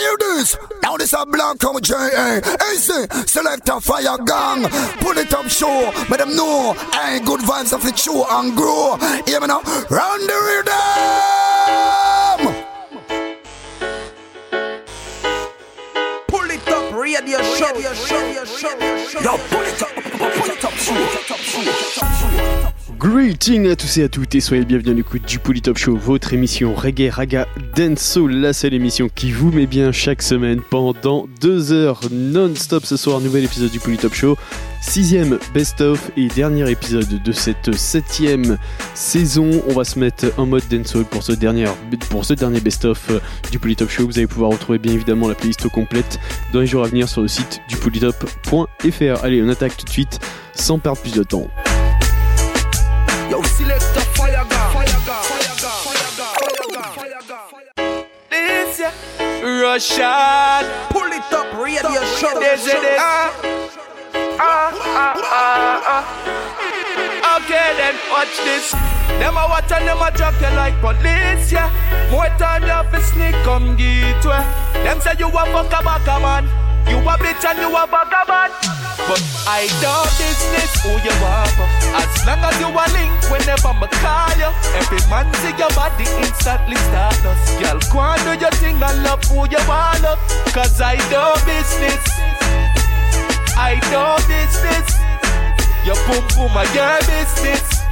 hear this? Now this a black out J.A. Hey, see, select a fire gang. Pull it up, show. Let them know. Hey, good vibes of it show and grow. Hear me now? Run the rhythm. Pull it up, radio show, radio show, radio show. Yo, pull it up, pull it up, show, pull it up, show. Greeting à tous et à toutes et soyez bienvenus à l'écoute du Polytop Show, votre émission reggae, raga, dancehall, la seule émission qui vous met bien chaque semaine pendant deux heures non-stop ce soir, nouvel épisode du Polytop Show, sixième best-of et dernier épisode de cette septième saison. On va se mettre en mode dancehall pour ce dernier, pour ce dernier best-of du Polytop Show. Vous allez pouvoir retrouver bien évidemment la playlist complète dans les jours à venir sur le site du polytop.fr. Allez, on attaque tout de suite sans perdre plus de temps. Yeah. Russian. Pull it up, radio show. This it is. Ah, ah, ah, ah. Okay, then watch this. Them a watch and them a drop you like police, yeah. More time you have to sneak come get way. Them say you a fuck a back a man. You a bitch and you a vagabond. But I don't business who you are. As long as you a link whenever me call you. Every man see your body instantly start us. Girl, go and do your thing and love who you want love. Cause I don't business. I don't business. Your boom boom a your business.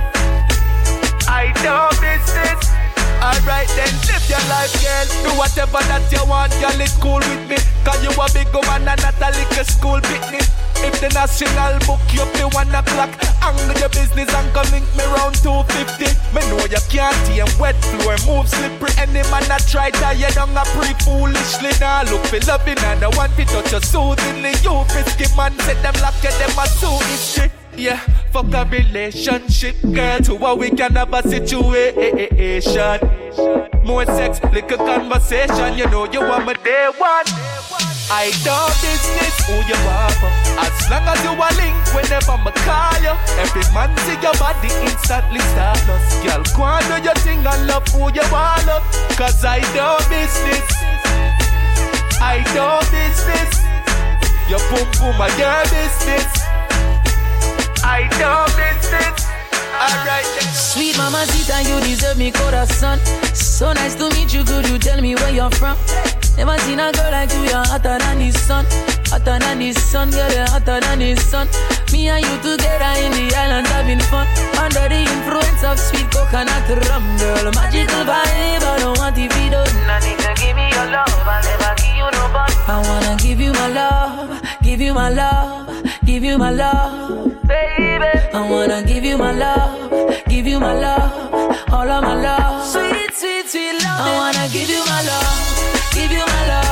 I don't business. Alright then, live your life, girl. Do whatever that you want, girl. It's cool with me. Cause you a big woman and not a little school picnic. If the national book you up the one o'clock, angle your business and come link me round 250. Me know you can't tame wet floor, move slippery. Any man that try you down a pre foolishly. Now look for loving and the one fit touch you soothingly. You frisky man, set them lock you, them a sue history. Yeah, fuck a relationship, girl. To what we can have a situation. More sex, little conversation. You know you want me day one. I don't business who you are for. As long as you a link whenever me call you. Every man see your body instantly start us. Girl, go and do your thing and love who you want love. Cause I don't business. I don't business. Your boom boom a your business. I don't business. Alright. Sweet mama Zita, you deserve me corazon. So nice to meet you, could you tell me where you're from? Never seen a girl like you, you're hotter than the sun. Hotter than the sun, girl, you're hotter than the sun. Me and you together in the islands having fun. Under the influence of sweet coconut rum, girl. Magical vibe, I don't want to be done. I need to give me your love, I'll never give you no bun. I wanna give you my love, give you my love, give you my love. I wanna give you my love, give you my love, all of my love. Sweet, sweet, sweet love. I wanna give you my love, give you my love,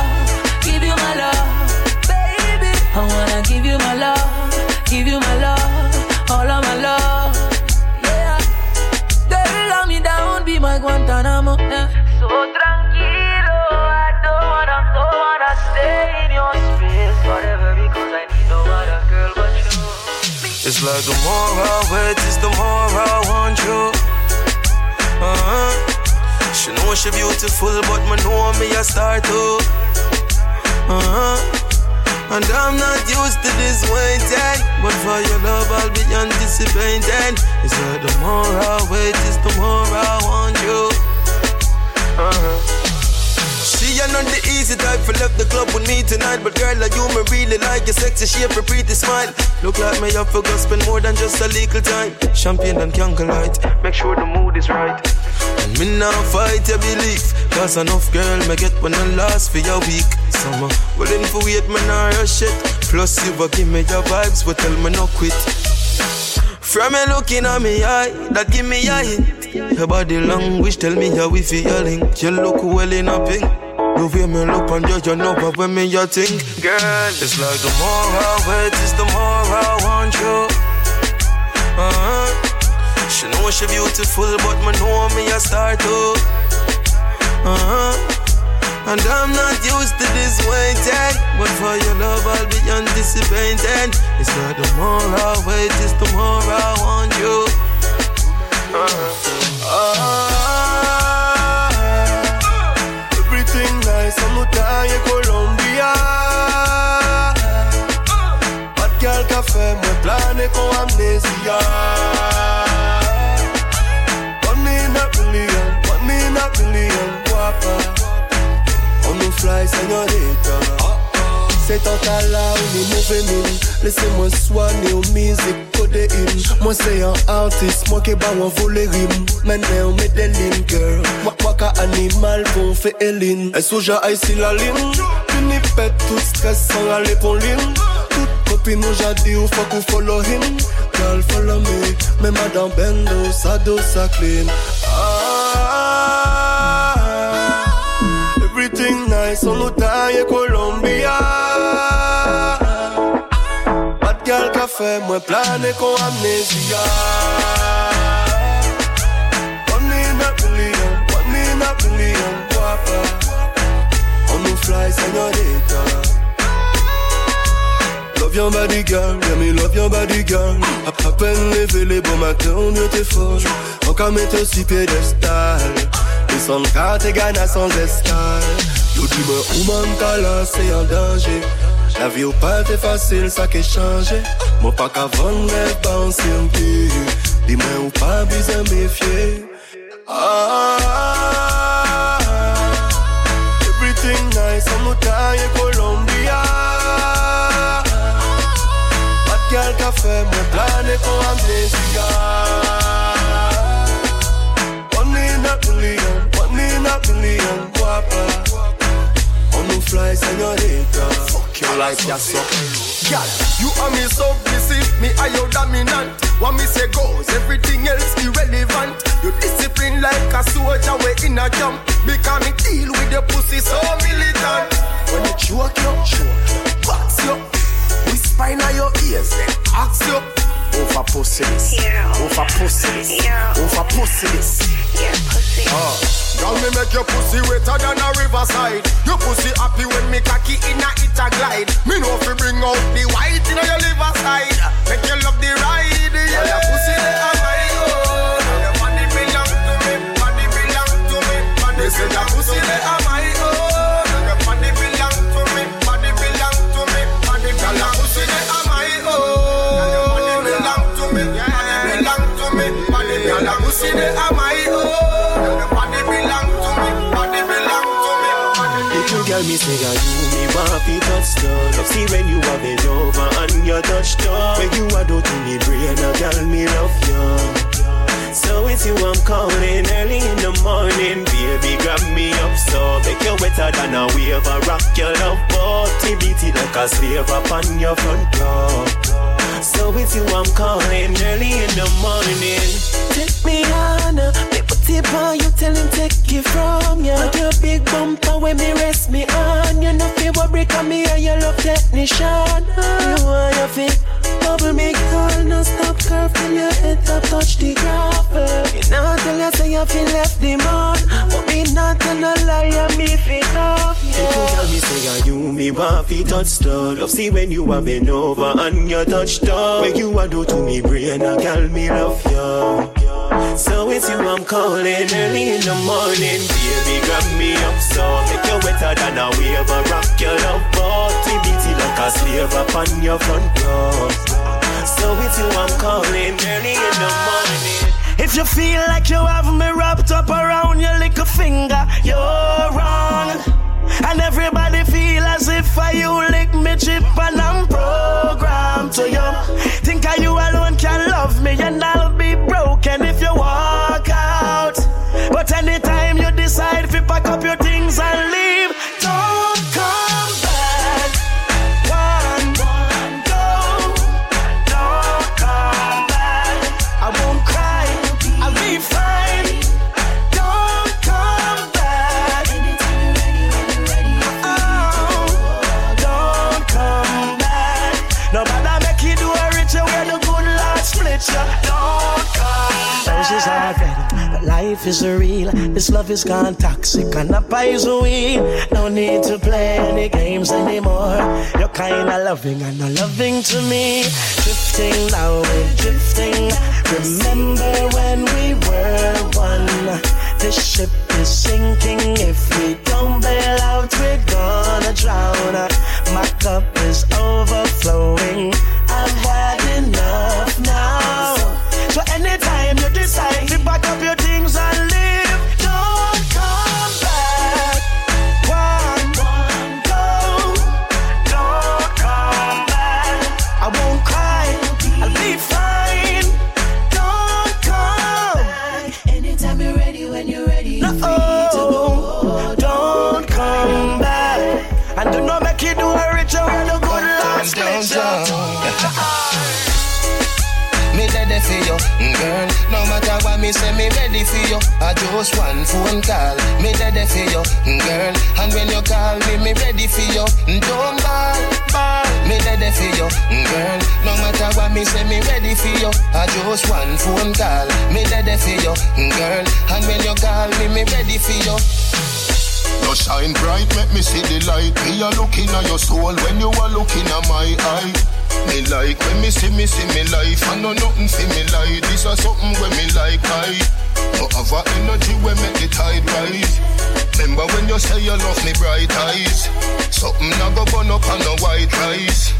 It's like the more I wait, it's the more I want you. Uh-huh. She know she beautiful, but me know me a star too. Uh-huh. And I'm not used to this waiting, but for your love I'll be anticipating. It's like the more I wait, it's the more I want you. Uh-huh. She ain't not the easy type for left the club with me tonight. But girl, like you me really like? Your sexy shape, your pretty smile. Look like me up for go spend more than just a little time Champagne and candlelight, make sure the mood is right. And me now fight your belief Cause enough girl me get when I last for your week. Summer, willing for wait, me nah rush it. Plus you give me your vibes, but tell me no quit from me looking at me eye, that give me a hint. Your body language tell me how we feel link. You look well in a pink. The way me look on you, you know what when me you think. Girl, it's like the more I wait, it's the more I want you. Uh-huh. She know she beautiful, but me know me a star too. Uh-huh. And I'm not used to this waiting But for your love I'll be anticipating. It's like the more I wait, it's the more I want you. Uh-huh. Ah, everything nice, I'm montagne Colombia. Pas de gal qu'a fait moi planer con amnésia One in a billion, one in a billion guapa fly señorita C'est en cas là où nous mauvais mine Laissez-moi soigner aux musiques codéine Moi c'est un artiste, moi qui bat un voler rime. Maintenant on met des lignes girl. Moi moi qu'un animal pour faire Eline Et sous j'ai ici la ligne Fini pète tout stress sans aller pour ligne Toute copine nous j'ai dit ou faut qu'on follow him. Girl follow me, mais madame Bendo sa dos sa clean. Ah, On taille Colombia. Bad girl café, moi planer con amnésia. One in a billion, one in a billion guapa. On nous fly señorita Love your body girl, yeah me love your body girl. À, à peine levé les beaux matins, on était fort. Encore mettre aussi piédestal son cas t'es gagné sans escale Yo là c'est en danger? La pas été facile, ça qui changé. Moi pas qu'avant rêve bounce un peu Dis-moi où pas besoin méfier? Ah, Everything nice, on nous taille Colombia. Pas de gal café, moi planer con amnésia One in a billion, one in a billion guapa fly señorita Fuck you like that so Girl, you are me submissive, me are your dominant. What me say goes, everything else irrelevant. You discipline like a soldier, we in a camp. Because me deal with the pussy so militant. When you choke you, box you, whisper in your ears, then ask you. Over pussy this, over pussy this, over pussy this. Oh. Girl, me make your pussy wetter than a riverside. Your pussy happy when me cocky in a it a glide. Me know fi bring out the white in your liver side. Make you love the ride. Yeah, your pussy they they are me, girl, me. Say are you me want fi touch down see when you are bend over and you touch down When you are do to me brain, a girl me love you So it's you I'm calling early in the morning Baby, grab me up. So Make you wetter than a wave I rock your love boat. Beat it like a slave upon your front door So it's you I'm calling early in the morning. Take me on, put it on you Tell him take it from you But your big bumper when me rest me on You know fi worry come me and your love technician. You want your fit Bubble me girl, no stop curve till your head top touch the gravel. Me not tell you say you feel left the man But me not tell no lie, me fit off tell me say are you me want fi touch stuff Love see when you are bend over and you touch down. When you a do to me brain, a girl me love you so it's you I'm calling early in the morning. Baby, grab me up so Make you wetter than a wave I rock your love Beat it like a slave upon your front door. So it's you I'm calling early in the morning. If you feel like you have me wrapped up around your little finger, you're wrong. And everybody feel as if I you lick me chip and I'm programmed to you. Think I you alone can love me and I'll be broken if you walk out. But anytime you is real. This love is gone toxic and a poison. No need to play any games anymore. You're kinda loving and not loving to me. Drifting now, we're drifting. Remember when we were one? this ship is sinking. If we don't bail out, we're gonna drown. My cup is overflowing. Me say, me ready for you. I just one phone call. Me ready for you, mm, girl. And when you call me, me ready for you. Mm, don't ball, ball. Me ready for you, mm, girl. No matter what me say, me ready for you. I just one phone call. Me ready for you, girl. And when you call me, me ready for you. You shine bright, make me see the light. Me a looking at your soul when you are looking at my eye. Me like when me see me see me life. I know nothing for me like. This is something when me like I. No have a energy when make the tide rise. Remember when you say you love me bright eyes. Something I go burn up on the white rice.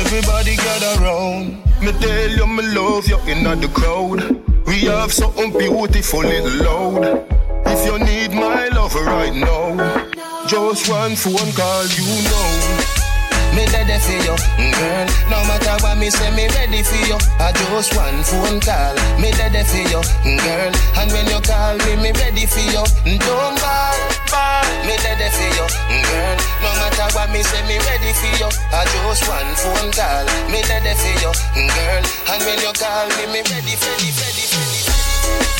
Everybody gather round. Me tell you me love you in the crowd. We have something beautiful little loud. If you need my love right now, just one phone call, you know. Me ready for you, mm, girl. No matter what me say, me ready for you. I just one phone call. Me ready for you, mm, girl. And when you call me, me ready for you. Mm, don't call, call. Me ready for you, girl. No matter what me say, me ready for you. I just one phone call. Me ready for you, girl. And when you call me, me ready, ready, ready, ready. Pull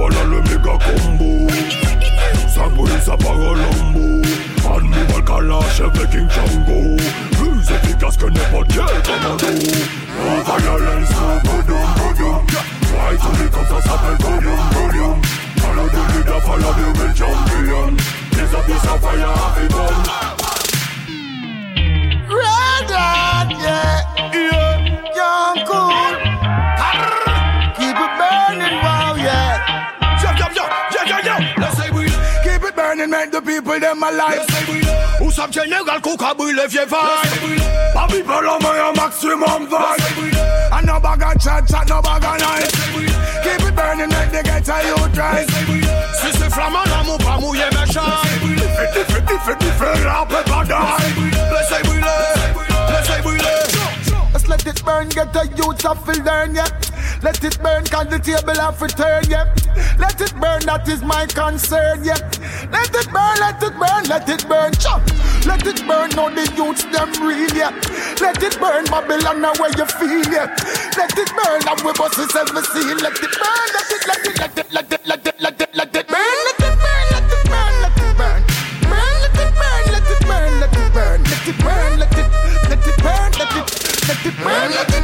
voilà le méga combo. Ça brûle, ça part au lambeau. Un Kalash avec King Django. Plus efficace que n'importe quel commando. On va y aller, ça bodoum, bodoum. Ouais, tout comme ça s'appelle bodoum, bodoum. Follow the leader, follow the real champion. Les autres, ça fire, et bombe. people them alive. Ou sa general cook a brûle vieux vibe. Pa people on my maximum vibe. And no bag of chat, chat, no bag of knife. Keep it burning, make the ghetto youth rise. Si c'est flammant, l'amour pas mouillé méchant. Fifty, fifty, fifty, fifty, rap et pas die. Laissez brûler let it burn, get a youth of learn, yeah. Let it burn, can the table have to turn yeah. Let it burn, that is my concern, yeah. Let it burn, let it burn, let it burn, chop. Let it burn, all the youths, them real, yeah. Let it burn, Babylon, where you feel, yeah. Let it burn, and we bust the seven seal. Let it burn, let it, let it, let it, let it, let it, let it. Muévete.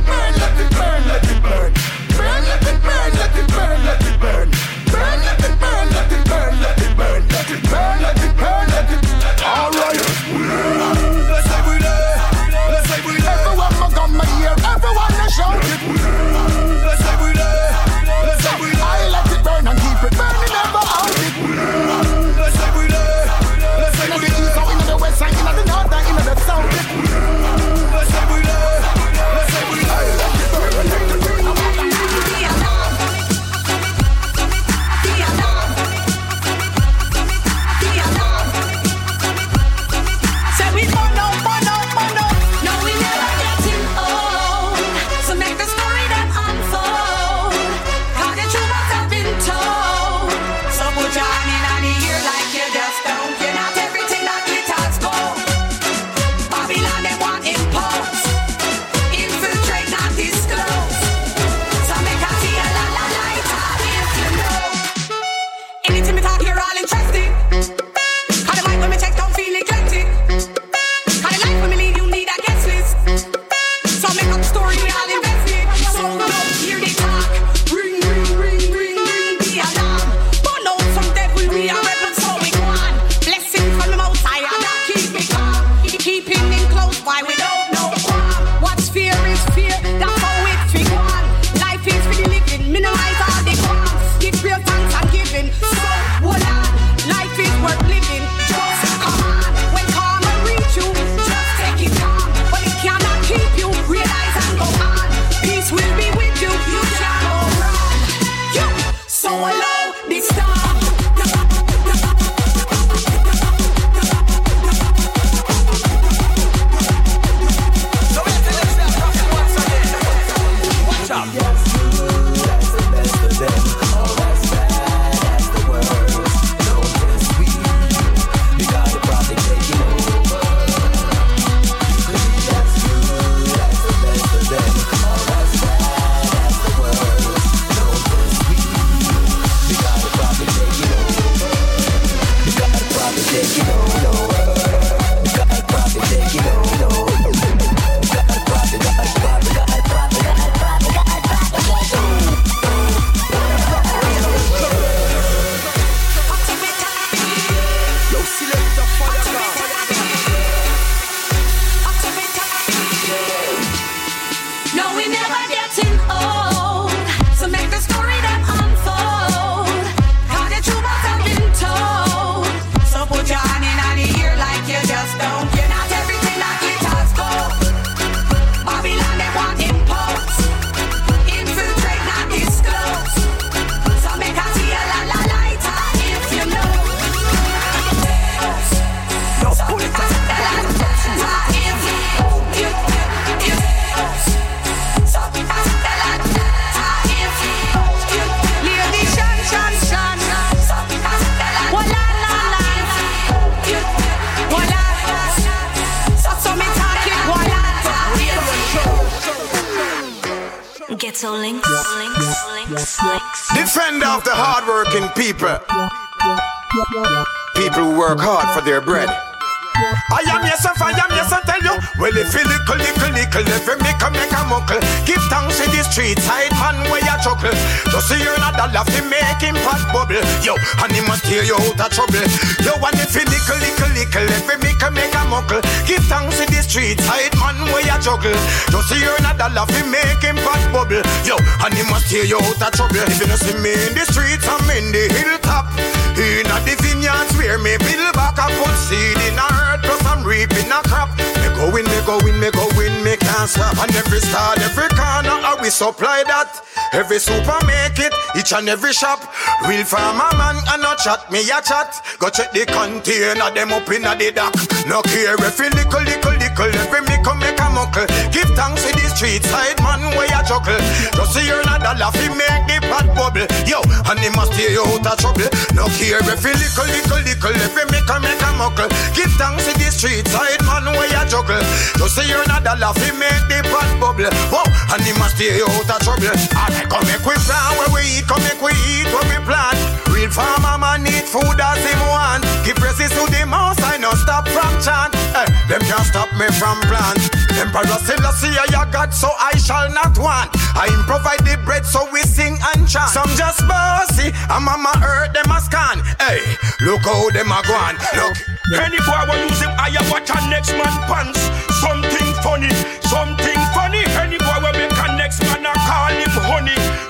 Every super make it, each and every shop. Real farmer man, and no chat, me a chat. Go check the container, them up in the dock. No care if you little, little, little, every me come make a muckle. Give thanks to the street side man where you juggle. Just see you're not a laugh, make the pot bubble. Yo, and he must stay out of trouble. No care if you little, little, little, every me come make a muckle. Give thanks to the street side man where you juggle. Just see you're not a laugh, make the pot bubble. Whoa, and he must stay out of trouble. Alright, come make we plan where we eat, come make we eat where we plant. Real farmer man need food as him want. Give praises to the mouse, I no stop from chant. Eh, them can't stop me from plant. Emperor Selassie, I God, so I shall not want. I provide the bread, so we sing and chant. Some just bossy, and mama earth them a scan. Hey, look how them a gone. Look. Any boy will use him, I watch a next man pants. Something funny, something funny. Any boy will make a next man I call him honey.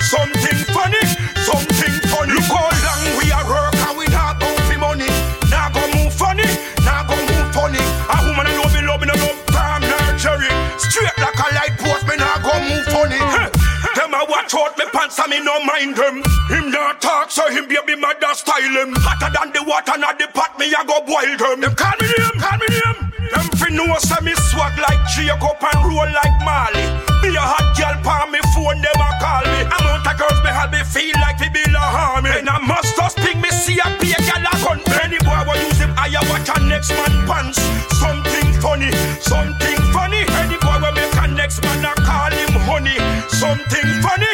Out me no mind them. Him not talk so him baby mother style him. Hotter than the water not the pot me I go boil them. Them call me name, call me name. Them fi know say me swag like Jacob and roll like Marley. Be a hot girl pa me phone them a call me. Amount of girls me have me feel like fi be a army. And I must just ping me see a a gal a gun. Any boy will use him I watch a next man pants. Something funny, something funny. Any boy will make a next man a call him honey. Something funny,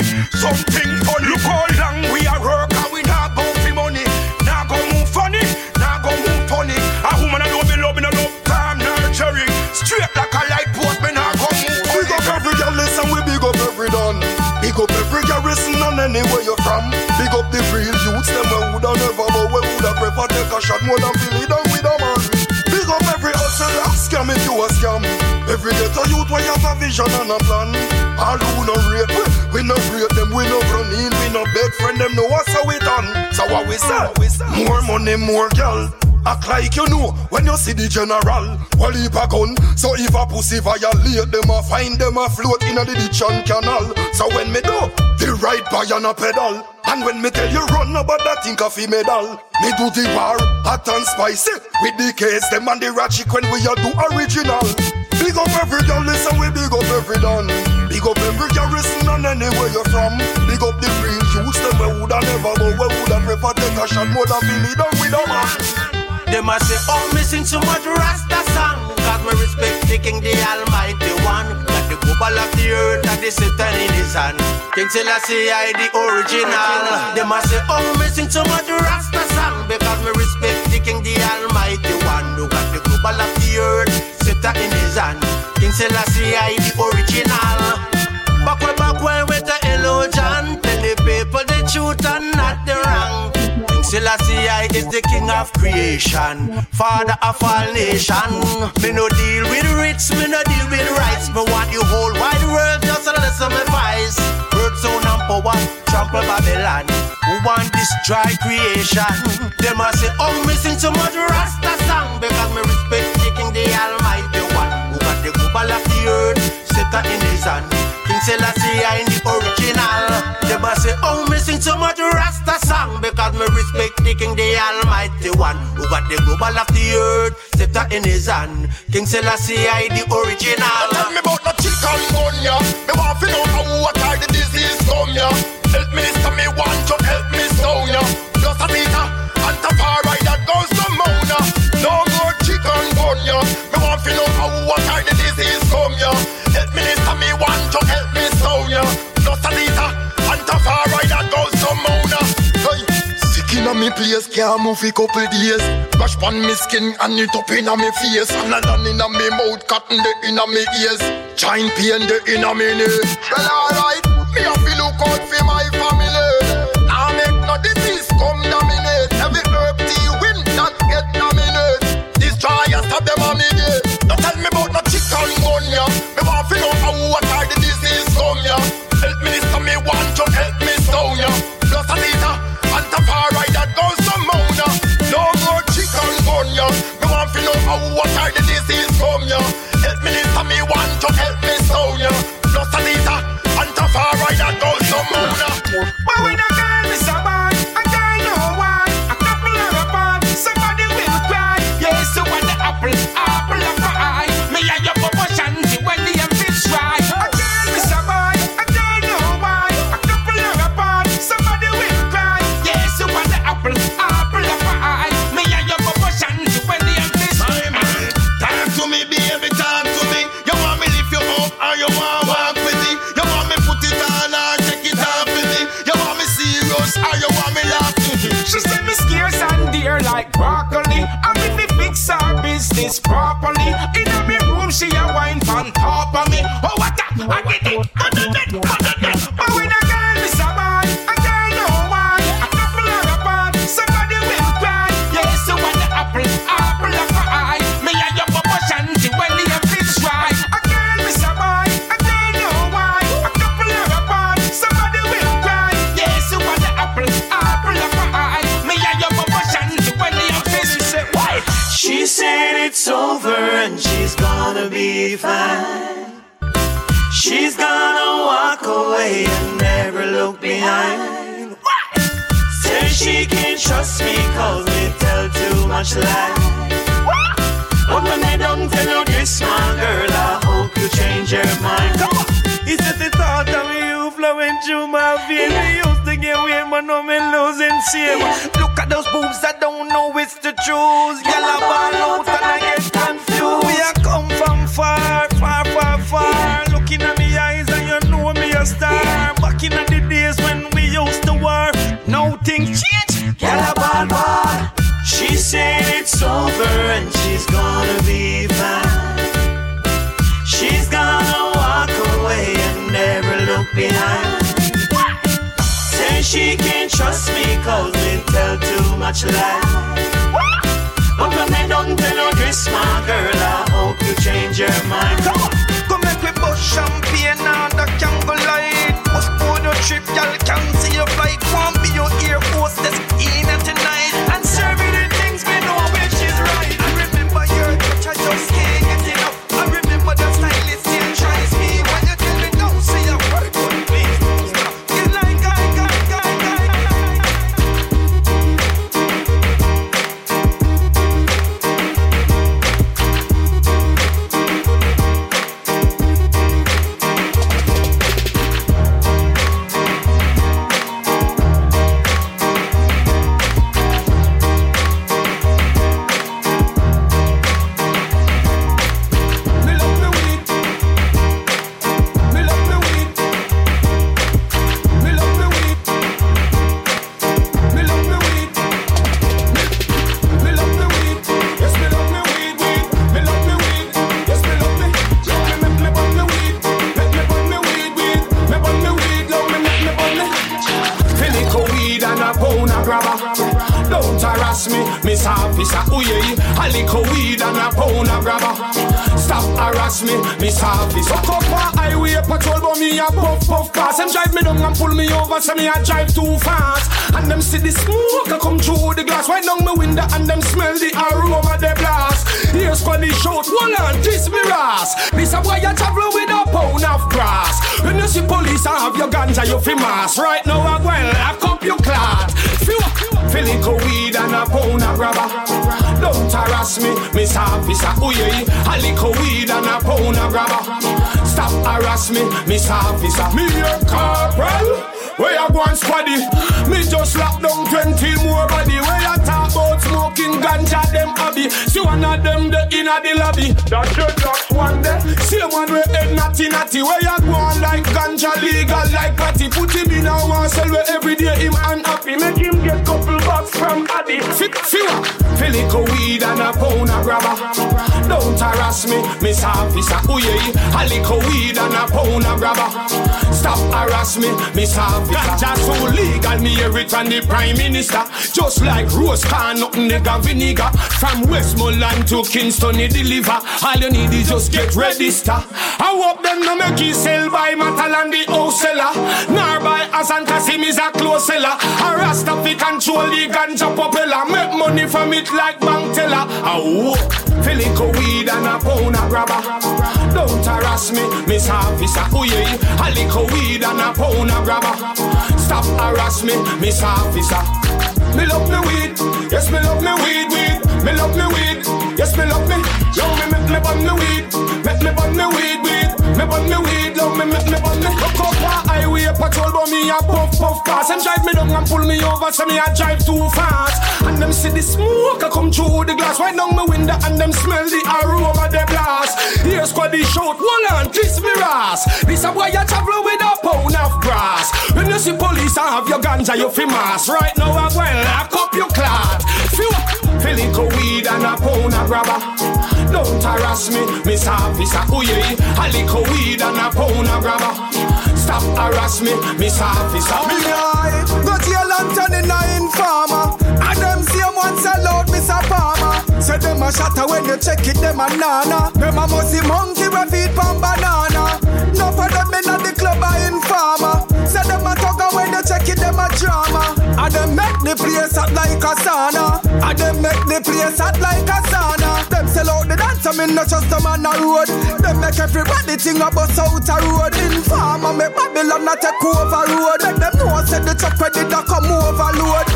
something funny. Look how long we a work and we not go for money. Now go move funny, now go move funny. A woman I know me love me no love calm nurturing. Straight like a light post me now go move Big up every girl, listen, we big up every done. Big up every garrison and anywhere you're from. Big up the real youths, them we woulda never, but we woulda prefer take a shot more than it down with a man. Big up every hustler, scam if you a scam. Every ghetto youth we have a vision and a plan. All who no rate, we, we no rate them, we no run in, we no beg friend them, know what's how we done. So what we say? More money, more girl. Act like you know when you see the general. Well, heap a gun, so if a pussy violate them, a find them a float in a the ditch and canal. So when me do, the right by on a pedal. And when me tell you run, nobody think of a medal. Me do the war, hot and spicy. With the case, them and the ratchet when we a do original. Big up every girl, listen, we big up every done. Big up every garrison and anywhere you're from. Big up the real youths, them we woulda never, but we woulda prefer take a shot more than feel it down with a man. Them a say, oh, missing too much Rasta song. Cause me respect the King, the Almighty One. Got the global of the earth and the Satan in his hand. King Selassie, I the original. Them a say, oh, missing too much Rasta song. Because me respect the King, the Almighty One. Who got the global of the earth, Satan in his hand. King Selassie, I the original. Back way, back when with the illusion. Tell the people the truth and not the wrong. Selassie I is the king of creation, father of all nation. Me no deal with rich, me no deal with rights. Me want the whole wide world just to listen my voice. Word sound and power, trample Babylon. Who want to destroy creation? Them a say, oh, me sing too much Rasta song because me respect the king, the Almighty One, who got the global of the earth, set in his hand. Selassie I in the original. Them a say, oh, me sing too much Rasta song because me respect the King, the Almighty One, who got the global of the earth, scepter in his hand. King Selassie I the original. Tell me about the chicken bun, yeah. Me want to know how what are the disease come, yeah. Help me, so me want to me place, can't move a couple days. Splash on me skin and it up inna me face. And a in inna me mouth, cotton the inna me ears. Giant pain the inna me knee. Well, alright, me have to look out for my family. Marina shame. Look at those boobs, I don't know it's the truth. torchlight. But when they don't tell you this, my girl, I hope you change your mind. me a from Addy. Fit, fiwa. Filico weed and a pound of grabber. Don't harass me, Miss Officer. Ooh yeah, a little weed and a pound of grabber. Stop harass me, Miss Officer. Ganja so legal, me hear it from the Prime Minister. Just like rose can, nothing nigga vinegar. From Westmoreland to Kingston, he deliver. All you need is just get register. I hope them no make you sell by metal and the house seller. Nor by Asan Kasim is a close seller. A Rasta fi control the ganja propeller. Make money from it like bank teller. I walk, Filico weed and a pound of grabber. Don't harass me, Miss Officer. Oh yeah, a little weed and a pound of grabber. Stop harass me, Miss Officer. Me love me weed, yes me love me weed, weed. Me love me weed, yes me love me. Love me make me bun me weed, make me bun me weed, weed. Me bun me weed, love me make me bun patrol, but me a puff puff pass. Them drive me down and pull me over, so me a drive too fast. And them see the smoke a come through the glass, right down my window, and them smell the aroma the blast. Here's squad the shout, hold on, kiss me ras. This a boy a travel with a pound of grass. When you see police and have your ganja, you fi mass. Right now I'm well, lock up your clot. Few Filico weed and a pound of grabber. Don't harass me, Miss Officer. Oh yeah, a little weed and a pound of grabber. Stop harass me, Miss Officer. Me eye, go jail and turn in a informer. And them same one sell out Mr. Palmer. Say them a shatter when you check it, them a nana. Them a musty monkey we feed pan banana. No for them in the club a informer. Say them a tugger when you check it, them a drama. And them make the place hot like a sauna. And them make the place hot like a sauna. Them sell out the dance, I mean not just them on the road. Them make everybody think about out a road. Informer make Babylon a take over road. Make them know say the truck ready to come overload.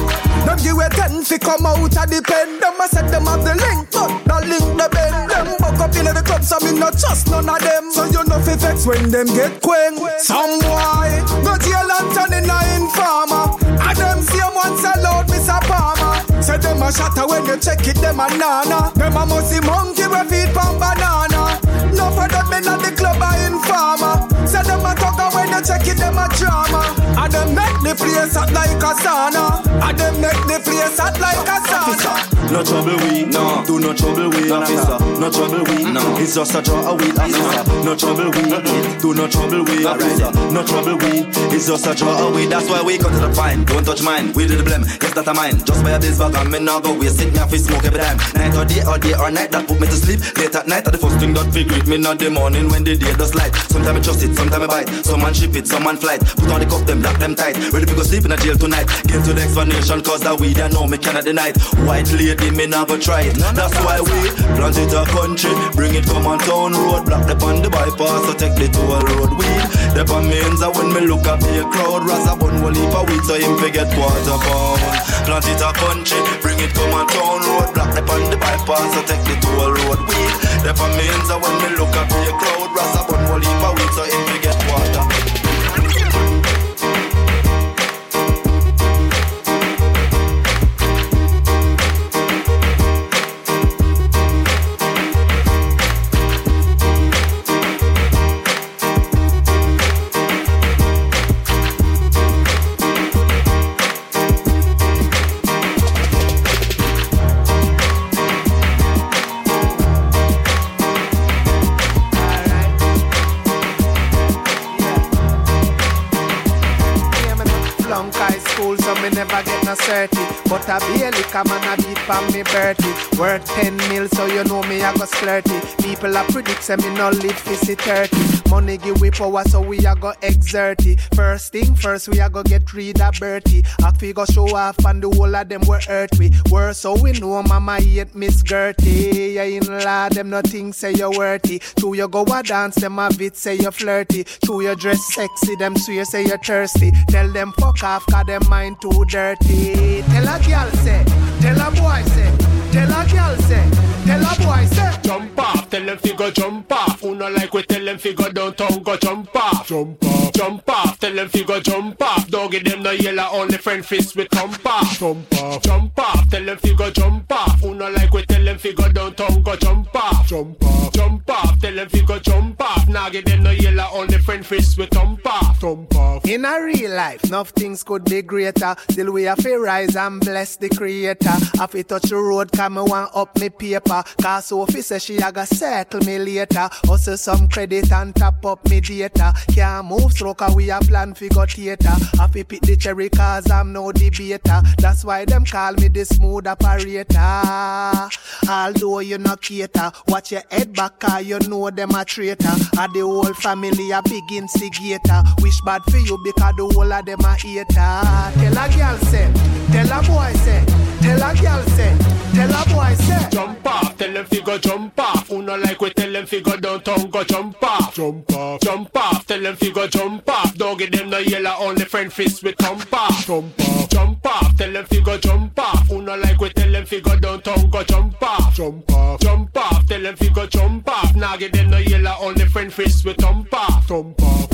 Them give a ten fi come out of the pen. Them a said them have the link, but the link the bend. Them buck up in the club, so me not trust none of them. So you know fi vex when them get quang. Some boy go jail and turn in a informer. And them same one sell out Mr. Palmer. Say them a shatter when you check it, them a nana. Them a musty monkey we feed pan banana. No for them in the club a informer. Say them a talker when you check it, them a drama. And them make the place hot like a sauna. And them make the place hot like a sauna. No trouble we, no. Do no trouble we, officer. No trouble we, no. It's just a draw away, officer. No trouble we, do no trouble we, officer. No trouble we, it's just a draw away. That's why we cut to the fine. Don't touch mine. We do the blame. Yes, that a mine. Just by a this bag and me now go waste it. Me have to smoke every time. Night or day or day or night. That put me to sleep. Late at night. At the first thing that figure it. Me not the morning when the day does light. Sometimes I trust it. Sometimes I bite. Some man ship it. Some man flight. Put on the cuff them. Lock them tight. Ready to go sleep in a jail tonight. Get to the explanation. Cause that weed I know me cannot deny it. White lady me never try it. That's why we plant it a country. Bring it come on town road. Block the on the bypass. So take the toll road weed. The means that when me look at the crowd. Rasa bun will leave a weed. So him forget quarter pound. Plant it a country. Bring it come on town road. Block the on the bypass. So take the toll road weed. The means that when me look at the crowd. Rasa bun will leave a weed. So him forget certy. But I be a liquor man, I beat from me Bertie. Worth 10 mil, so you know me, I go splurty. People a predict, say me no live to see 30. Money give we power, so we a go exert it. First thing first, we a go get rid of Bertie. I figure show off, and the whole of them were hurt we. Worse, so we know mama hate Miss Gertie. Yeah, in law, them nothing say you're worthy. Two you go a dance, them a bit say you're flirty. Two you dress sexy, them swear say you thirsty. Tell them fuck off, cause them mind too dirty. Tell a girl say, tell a boy say, tell a girl say, tell a boy say. Jump off, tell them figure jump off. Who no like we tell them figure downtown go jump off. Jump off, jump off, tell them figure jump off. Don't give them no yellow, only friend fist with thump off. Jump off, jump off, tell them figure jump off. Who no like we tell them figure downtown go jump off. Jump off, jump off, tell them figure jump off. off. Now get them no yellow, only friend fist with thump off. Thump off. In a real life, enough things could be greater. Still we have to rise and bless the creator. Have to touch the road, come one up me paper. Cause Sophie say she a go settle me later. Hustle some credit and top up me data. Can't move cause we a plan figure theater. Have to pick the cherry cause I'm no debater. That's why them call me the smooth operator. Although you no cater, watch your head back cause you know them a traitor. And the whole family a big instigator. Wish bad for you because the whole of them a hater. Tell a girl say, tell a boy say, tell a girl say, tell a boy say. Jump off, tell them fi go jump off. Who no like we tell them fi go downtown, go jump off. Jump off, jump off, tell them fi go jump off. Don't give them no yellow, only friend fist with thump off. Jump off, jump off, tell them fi go jump off. Who no like we tell them fi go downtown, go jump off. Jump off, jump off, tell them fi go jump off. Now give them no yellow, only friend fist with thump off. Thump off.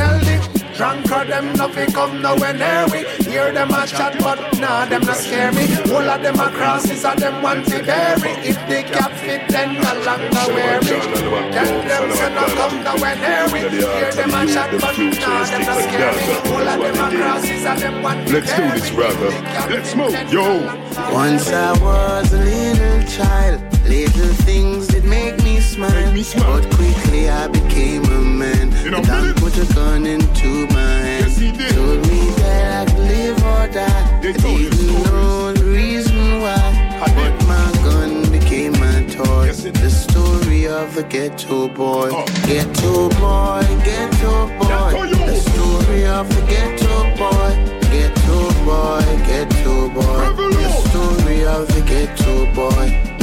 Tell the drunk of them nothing come nowhere near we. Hear them a chat, but nah, them not scare me. All of them a crosses, and them want to bury. If they can't fit, then no longer wear me. Tell them say no come nowhere near we. Hear them a chat, but nah, them not scare me. All of them a crosses, and them want to Let's do this, brother. Let's move, yo. Once I was a little child, little things did make me smile. But quickly I became a man. The dog put a gun into hand. Told me that I could live or die. I didn't know the reason why. But my gun became my toy. The story of the ghetto boy. Ghetto boy, ghetto boy. The story of the ghetto boy. Ghetto boy, ghetto boy. The story of the ghetto boy.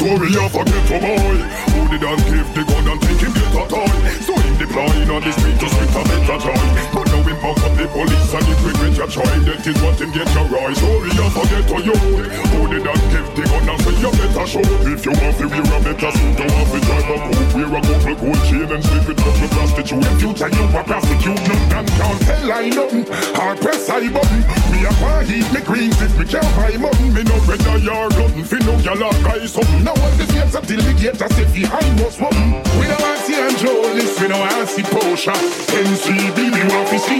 Story of a ghetto boy. Who did not give the gun and think him get a toy. So him deploying on the street to spit a better joy Him up the police and it regret your try That is what him get your right Story of a ghetto youth Who did not give the gun and say you better show. If you want to wear a better suit. You want to drive a coupe Wear a couple gold chain and it up to prostitute. In future you a prostitute No man can't tell I nothing Hard press I button. Me a want eat me greens if me can't buy mutton. Me no red or your glutton Fi no gyal a guy something. Now all gates up till the gate As if behind us something We don't want see Angelis We don't want see Porsche NCB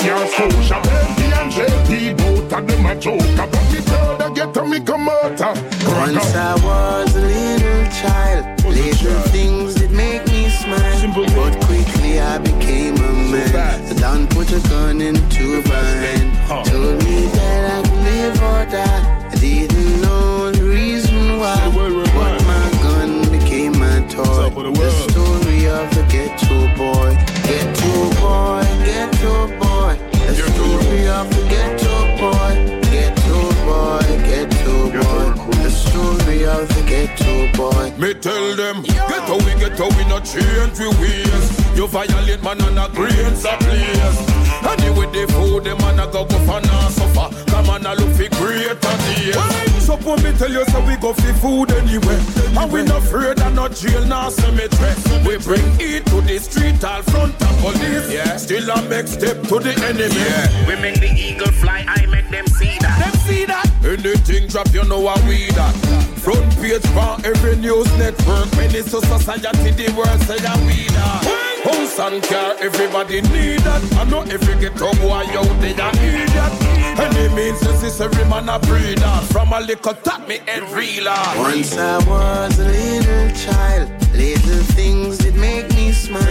we want to see your Scotia and JP Both of them a joker But me of get to me come out Once I was a little child, little things that make me smile. But quickly I became a man. The Don put a gun into my Me tell them, get we get we not change we ways. You violate man on a grains of place. Anyway, they fool them man a go go for now suffer. Come on, I look for greater days. So when me tell you, so we go for food anyway. And we not afraid of no jail, no cemetery. We bring it to the street, all front of police. Yeah. Still a make step to the enemy. Yeah. We make the eagle fly, I make them see that. Them see that. Anything drop, you know what we that. Front page for every news network. Minister society, the world say that we that. House and car, everybody need that. I know every ghetto boy out there need that. Any means necessary, man a breeder. From a little top, me head reeler. Once I was a little child, little things that make me smile.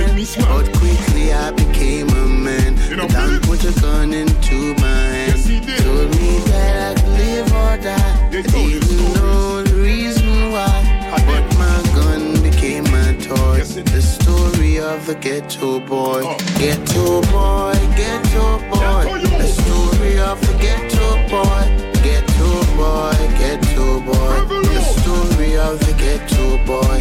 But quickly I became a man. The Don put a gun into my hand. Told me that I could live or die. I didn't know the reason why. But my gun became my toy. The story of the ghetto boy. Ghetto boy, ghetto boy. The story of the ghetto boy. Ghetto boy, ghetto boy. The story of the ghetto boy.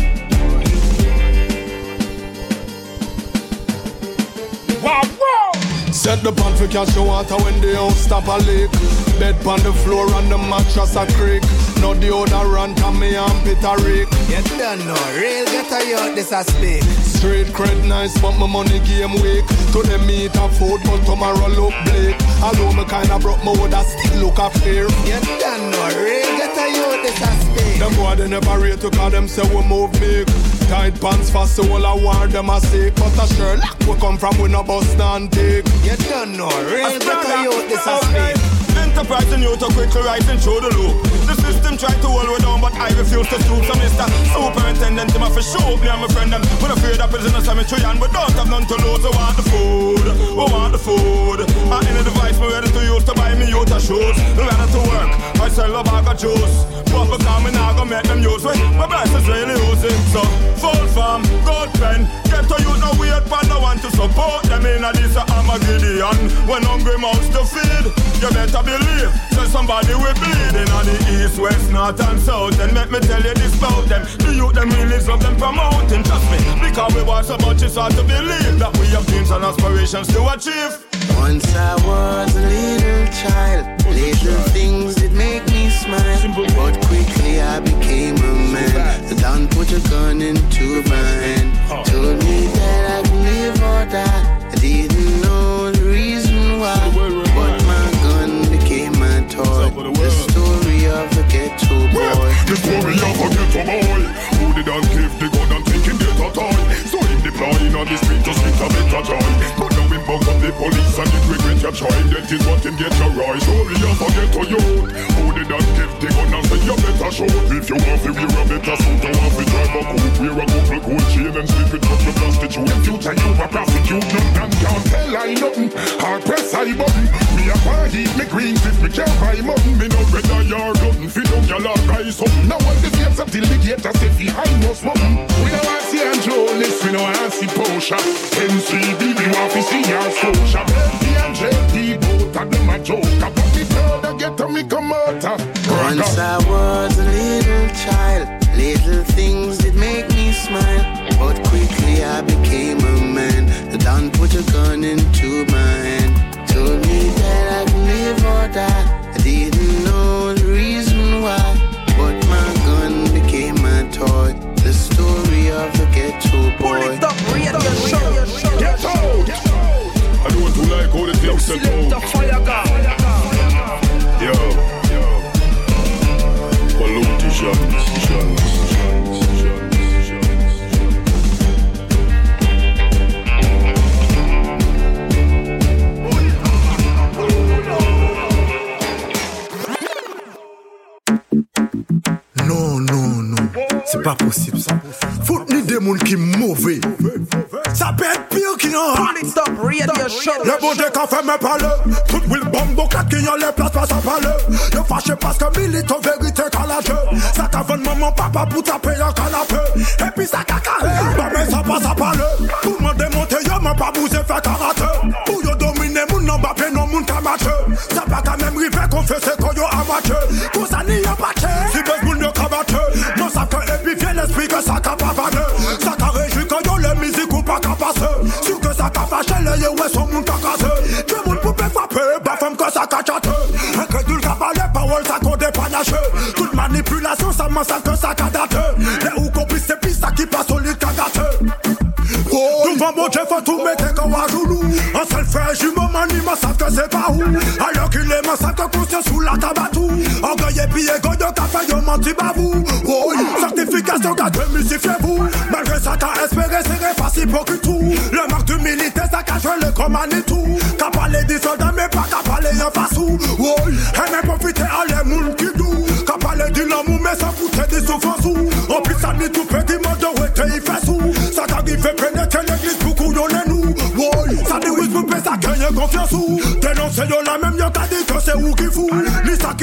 Wow, wow. Set the pan for the water when the house stop a leak. Bed on the floor and the mattress a creak. No deodorant and me armpit a reek. You don't know, real ghetto youth this a speak. street cred nice, but my money game weak. To them meet a food, but tomorrow look bleak. Although me kinda broke, my would still look a fair. You done no real get a youth this a speak. Them boy they never rate to call them say we move big. Tight pants fast, so all I want them a sick. But a Sherlock we come from we no bust and take. You done no real a youth this a speak. Enterprise and you to quickly rising through the loop. The system tried to hold me down, but I refuse to stoop. So Mr. Superintendent, him have to show me and my friend them. We're afraid of prison cemetery and we don't have none to lose. We want the food, we want the food. And any device me ready to use to buy me youth a shoes. We Ready to work, I sell a bag of juice. But because me now gonna make them use it, my bless is really using. So, full farm, gold pen, get to use no weird pan, no one to support them in a this I'm a Gideon. When hungry mouths to feed, you better believe. So somebody will bleed in on the east, west, north and south. And let me tell you this about them. The youth them really love them promoting, trust me. Because we want so much, it's hard to believe that we have dreams and aspirations to achieve. Once I was a little child, little things that make me smile. But quickly I became a man. The Don put a gun into my hand. Told me that I could live or die. I didn't know the reason why. But my gun became my toy. The story of the ghetto boy. The story of a ghetto boy Who did not give the gun and him get a toy So him deploying on the street just get a better joy That is what him get your right Story of a ghetto youth Who did not give the gun and say you better shoot If you want to wear a better suit You want to drive a coupe Wear a couple gold chain and sleep it up with prostitute. In future you a prostitute Nothing and can't tell I nothing. Hard press I button. Me a eat me greens if me can't buy mutton. Me no better yard nothing. Fi down your log buy something. Now when the gates up till the gate I say fi hide no something We don't want see Angelis We don't want see Porsche NCB we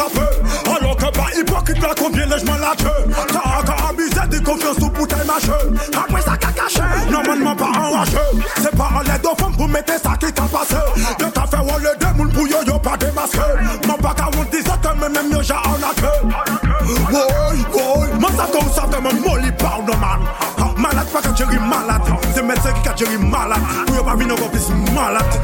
sa fe Alon ke pa hipokrit la konbyen lejman la te Ka a ka amize di konfyon sou boutay mache Apre sa ka kache, nan manman pa anrache Se pa an led do fom pou mette sa ki ka pase Yo ta fe wole de moun pou yo yo pa demaske Man pa ka woun dizote men men yo ja anake Woy, woy, man sa kon sa fe men moli pa ou nan man Malade pa ka djeri malade. Se men se ki ka djeri malade. Ou yo pa vi nan kon plis malade.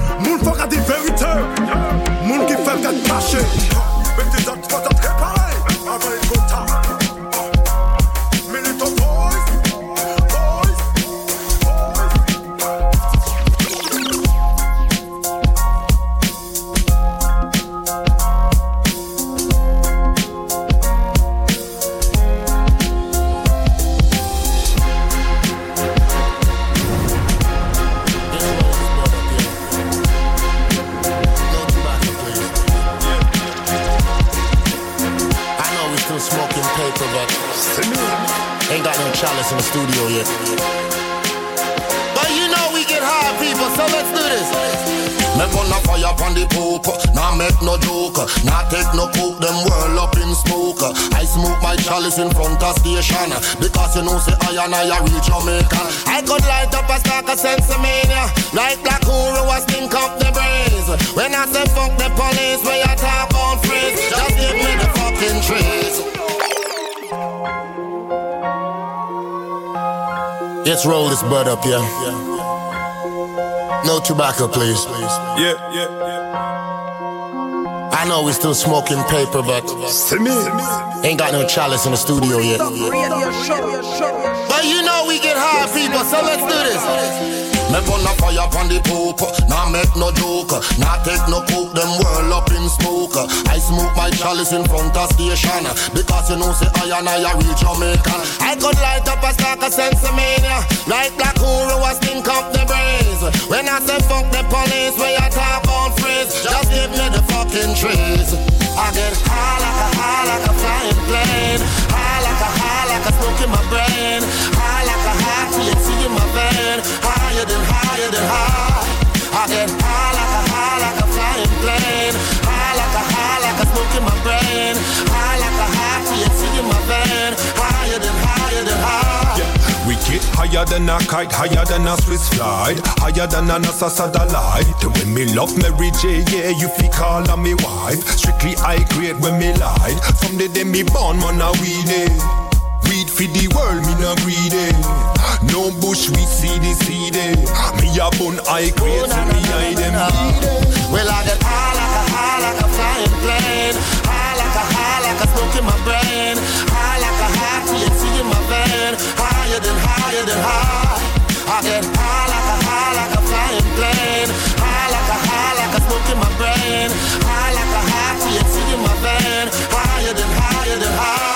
Tobacco, please. Yeah, yeah, yeah. I know we still smoking paper, but ain't got no chalice in the studio yet. But you know we get high, people, so let's do this. Me burn a fire upon the poop, nah make no joke, nah take no coke, them whirl up in smoke. I smoke my chalice in front of station, because you know say I and I a real Jamaican. I could light up a stack of sensimania, like Black Uhuru was stink up the brains. When I say fuck the police, where you talk on freeze, just give me the fucking trees. I get high like a high like a flying plane, high like a high like a smoke in my brain, THC in my vein, higher than higher than high. I get high like a high like a flying plane, high like a high like a smoke in my brain, high like a high THC in my vein, higher than higher than high. We get higher than a kite, higher than a Swiss flight, higher than a NASA satellite. When me love Mary J, yeah, you fi call her me wife. Strictly high grade when me lied. From the day me born, man, a weed it. For the world, me no greedy. No bush, we see the seed. Me a bun high grade, so me hide them Well, I get high like a high like a flying plane, high like a high like a smoke in my brain, high like a high THC in my vein, higher than higher than high. I get high like a high like a flying plane, high like a high like a smoke in my brain, high like a high THC in my vein, higher than higher than high.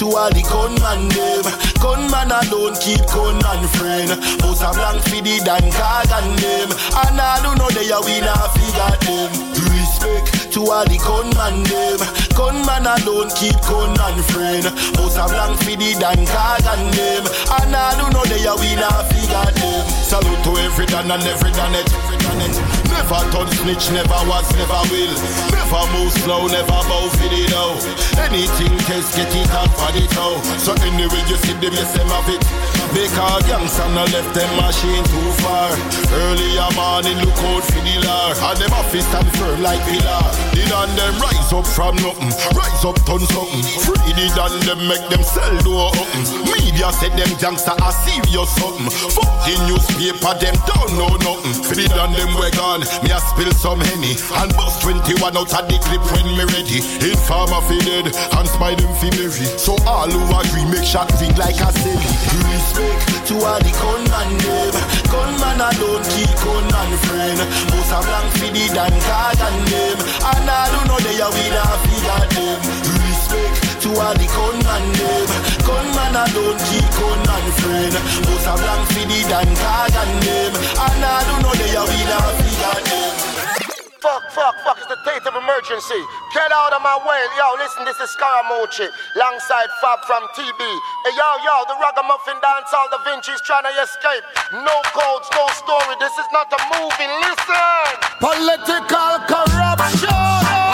To all the gunman them. Gunman alone keep gunman friend. Most a blank for the dan and them. And all who know they are we not figure them. Respect to all the gunman them. Gunman alone keep gunman friend. Most a blank for the dan and them. And all who know they are we not figure them. Salute to every dan and every danet. Never turn snitch, never was, never will. Never move slow, never bow for the dough. Anything test, get it out for the toe. So anyway, you see them, yes, them have it. Because youngster no left them machine too far. Earlier morning, look out for the lar. And them office stand firm like pillar. The dan them rise up from nothing. Rise up, turn something. Free the dan them, make them sell door open. Media said them youngster are serious something. Fuck the newspaper, them don't know nothing. Free the dan them we gone, me a spill some henny. And bust 21 out of the clip when me ready. Informer fi dead, and spy them fi merry. So all who agree, make shot ring like a silly. Respect to all the gunman them. Gunman alone keep gunman friend. Most a blank fi the dan and them. And all who know they are we not figure them. Respect to all the gunman them. Gunman alone keep gunman friend. Most a blank fi the dan and them. And all who know they are we not figure them. Fuck, fuck, fuck, it's the state of emergency. Get out of my way. Yo, listen, this is Scaramucci, alongside Fab from TB. Hey, yo, yo, the ragamuffin dance, all the Vinci's trying to escape. No codes, no story, this is not a movie, listen. Political corruption.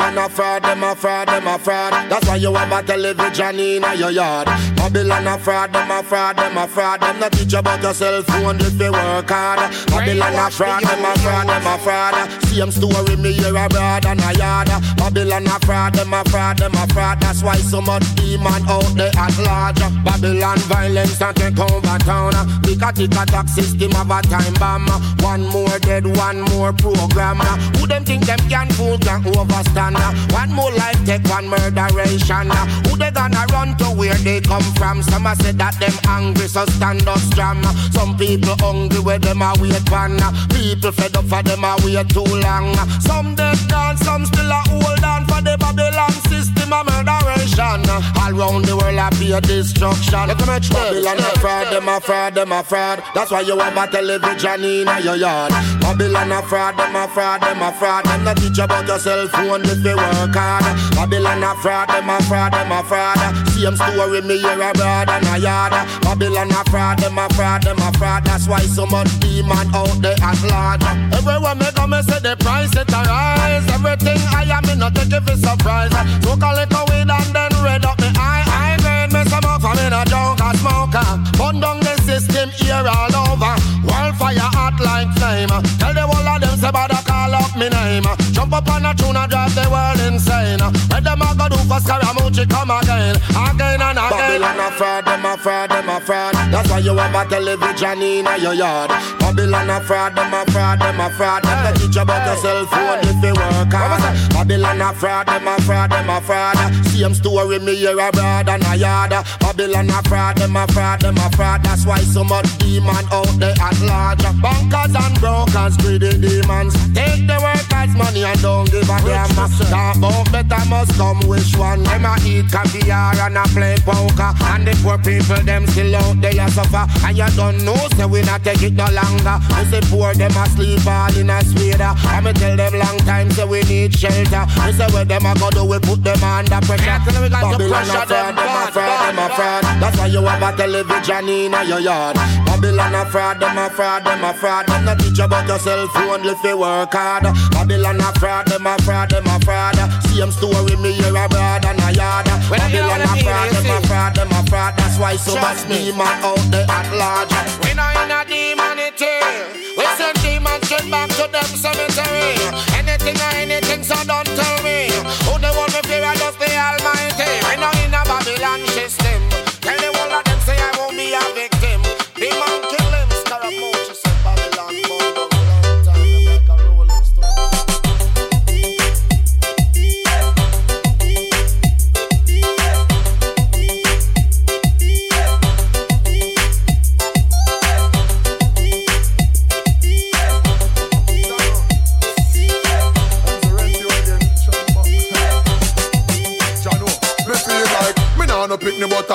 Babylon a fraud, them a fraud, them a fraud. That's why you have a television in your yard. Babylon a fraud, them a fraud, them a fraud. Them not teach about yourself phone if you work hard. Babylon a fraud, them a fraud, them a fraud. Same story me hear abroad and a yard. Babylon a fraud, them a fraud, them a fraud. That's why so much demon out there at large. Babylon violence and take over town. Tick a tick a tax system of a time bomb. One more dead, one more program. Who them think them can fool can overstand? One more life take one murderation. Uh, who they gonna run to where they come from? Some a say that them angry, so stand up strong. Uh, some people hungry where them a wait pan. Uh, people fed up for them a wait too long. Some dead gone, some still a hold on for the Babylon system a of murderation. All round the world I be a destruction. Look at Babylon a fraud, them a fraud, them a fraud. That's why you have a television in your yard. Babylon a fraud, them a fraud, them a fraud. Them not teach about your cell phone if you work hard. Babylon a fraud, them a fraud, them a fraud. Same story me hear abroad and a yard. Babylon a fraud, them a fraud, them a fraud. That's why so much demon out there at large. Everywhere me go, me say the price it a rise. Everything I am, me not take it for surprise. Smoke a little weed and then red up me eye. I grade me some up, I'm in a junk a smoker. Uh. Burn down the system here all over. Wildfire hot like flame. Tell the whole of them say bother call up me name. Jump up on a tune and drive the world insane. Where them a go do for Scaramucci come again, again and again. Babylon a fraud, them a fraud, them a fraud. That's why you have a television in your yard. Babylon a fraud, them a fraud, them a fraud. Them teach about your cell phone if you work hard. Babylon a fraud, them a fraud, them a fraud. Same story me hear abroad and a yard. Babylon a fraud, them a fraud, them a fraud. That's why so much demon out there at large. Bankers and brokers, greedy demons. Take the workers' money and don't give a damn. Talk about better must come which one. Them a eat caviar and a play poker. And the poor people them still out there suffer. And you don't know, so we not take it no longer. We say poor them a sleep all in a sweater. And me tell them long time say we need shelter. We say where them a go do, we put them under pressure. Babylon a fraud, them a fraud, them a fraud. That's why you have a television in your yard. Babylon a fraud, them a fraud, them a fraud. Them not teach about your cell phone if you work hard. Babylon a fraud, them a fraud, them a fraud. Same story me hear abroad and a yard. Babylon a fraud, them a fraud, them a fraud. That's why so much demon out there at large. We not in a demonity. We send demons straight back to them cemetery. Anything or anything, so don't tell me. Who the one me fear? I just the Almighty. We not in a Babylon system. Tell the whole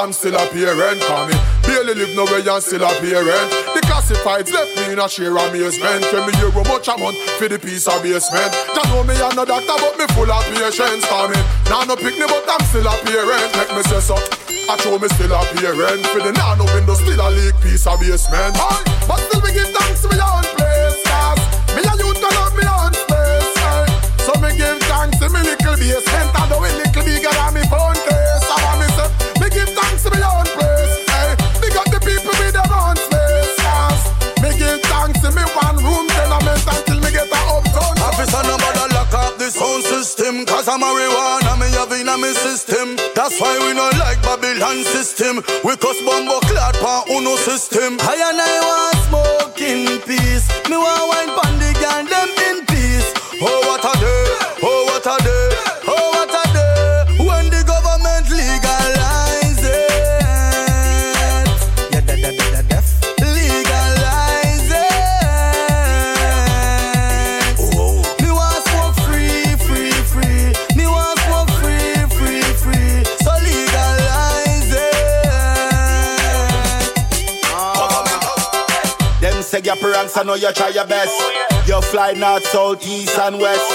I'm still a parent Call me. Barely live no way and still a parent The classifieds left me in a sheer amazement. When me hear how much a month for the piece of basement. Ya know me a no doctor but me full of patience Call me. Nah no pick me but I'm still a parent Make me say so. I show me still a parent For the nah no window still a leak piece of basement. Aye, But still we give thanks to me own system marijuana me have in a me system. That's why we not like Babylon system. We cause bumbo clad pa uno system. I and I want smoke I know you try your best. You fly north, south, east, and west.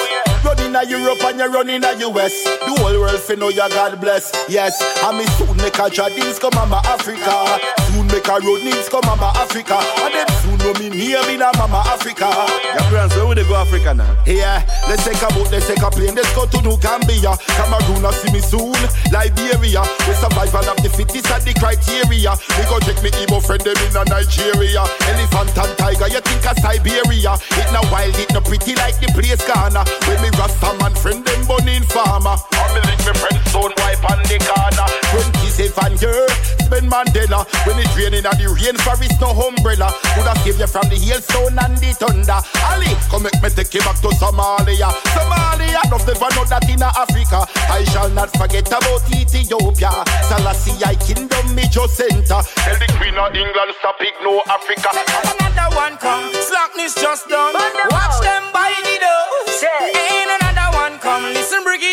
Running a Europe and you're running a US. The whole world fi know you God bless. Yes, and me soon make a traditions come on my Africa. Soon make a road needs come Mama Africa. And know me near me now Mama Africa. Your friends, where would they go Africa now? Yeah, let's take a boat, let's take a plane, let's go to New Gambia. Cameroon, I see me soon. Liberia, we survival of the fittest and the criteria. We go check me emo friend them in a Nigeria. Elephant and tiger, you think of Siberia? It no wild, it no pretty like the place Ghana. When me Rasta man friend them burning farmer. I me link me friend stone wipe on the corner. 27 years, spend Mandela. When it raining at the rainforest, no umbrella. Could have saved you from the hailstone and the thunder. Ali, come make me take you back to Somalia. Somalia, don't never know that in Africa. I shall not forget about Ethiopia. Selassie, I kingdom me just center. Tell the Queen of England stop ignore Africa. Another one come, slackness just done. Watch them by the dose. Ain't another one come, listen Brigadier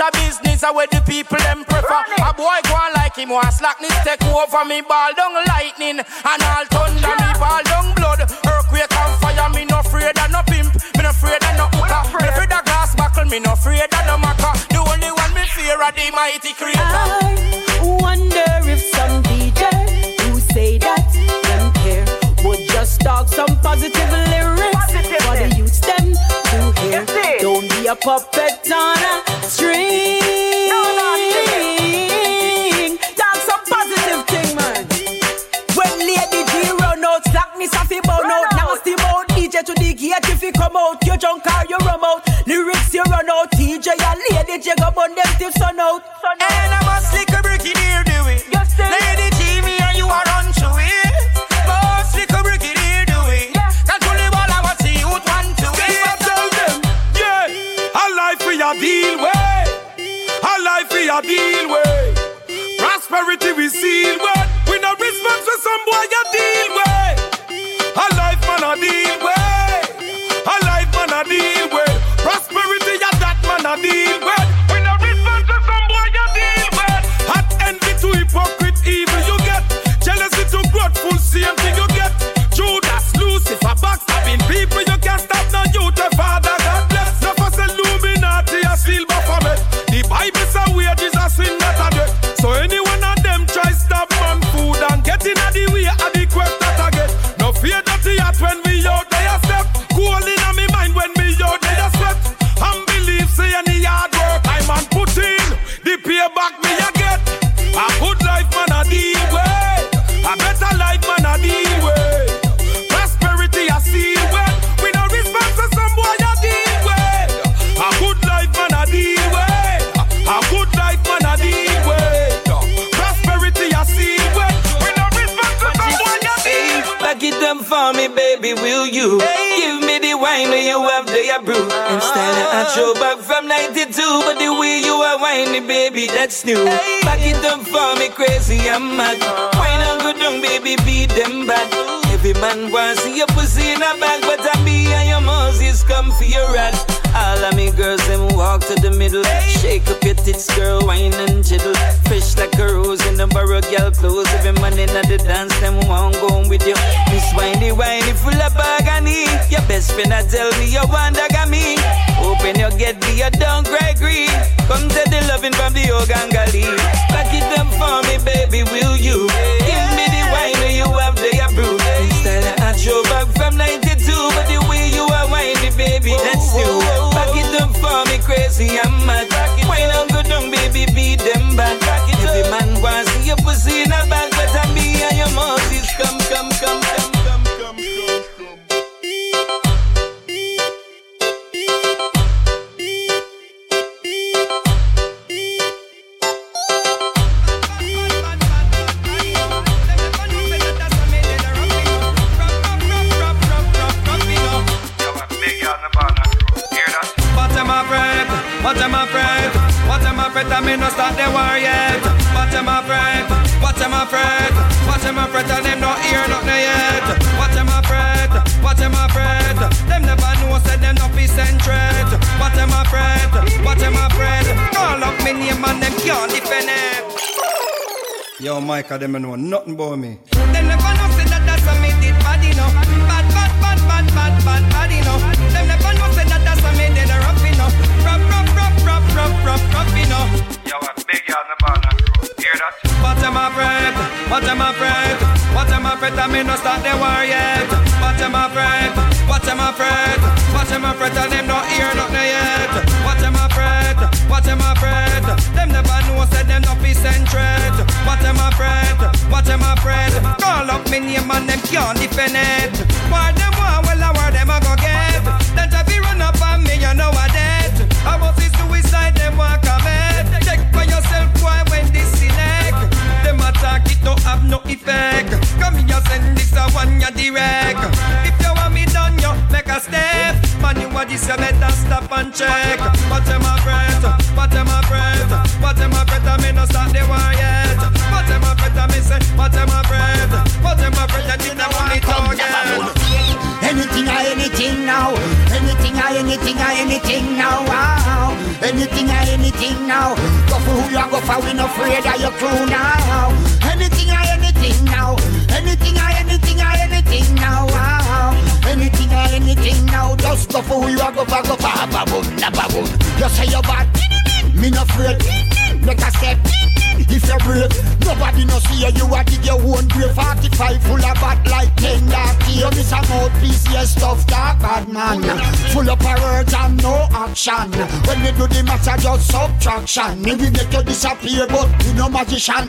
culture business, how where the people them prefer. A boy go on like him, want slackness take over me, ball down lightning, and all thunder me, ball down blood, earthquake and fire. Me no afraid of no pimp, me no afraid of no hooker, me no afraid of glass buckle, me no afraid of no maca. The only one me fear of the mighty creator. I wonder if some DJ who say that them care would just talk some positive lyrics for the youths them to hear. Don't be a puppet on a string. That's new. Back it up for me, crazy, I'm mad. Wine and go down, baby, beat them back. Every man wants see your pussy in a bag, but I be and your Moses come for your rat. All of me girls, them walk to the middle. Shake up your tits, girl, wine and jiggle. Fresh like a rose in the borrow girl clothes. Every man in the dance, them want go with you. Miss Winey, whiny, full of agony. Your best friend, I tell me you want got me. Hoping you get me, you don't cry green. Come to the loving from the Ogangali. Back it up for me, baby, will you? Give me the wine where you have the approved. Instead I drove back from 92, but the way you are whiny, baby, that's new. Back it up for me, crazy, I'm mad. Wine and go down, baby, beat them back. Every man wants your pussy in a bag, but I'm me your Moses. Hear that? Watch them afraid, watch them afraid, watch them afraid, and me no start the war yet. Watch them afraid, watch them afraid, watch them afraid, and them no hear nothing yet. Watch them afraid, watch them afraid, them never know say them no be centred. Watch them afraid, watch them afraid, call up me name and them can't defend it. War them war, well I war them a go get. Then to be run up on me, you know I dead. I was suicide, them walk Attack it don't have no effect. Come here, send this a one ya direct. If you want me done, you make a step. Man, you want this, you better stop and check. But them afraid, but them afraid, but them afraid. I me no start the war yet. But them afraid, I me say, but them afraid, but them afraid. I did not want it again. Anything or anything now. Anything or anything or anything now. Wow. Anything or anything now. Go for who you go for. We no afraid of your crew now. Anything or anything now. Anything or anything or anything now. Wow. Anything or anything now. Just go for who you go for. Go for. Baboom, na baboom. You say you're bad. Me no afraid. Make a step. If you break, nobody no see you. You a dig your own grave. 45 full of bad 10 dark You miss a mouthpiece, yes, stuff dark bad man. Full of words and no action. When we do the matter, just subtraction. We make you disappear, but you no magician.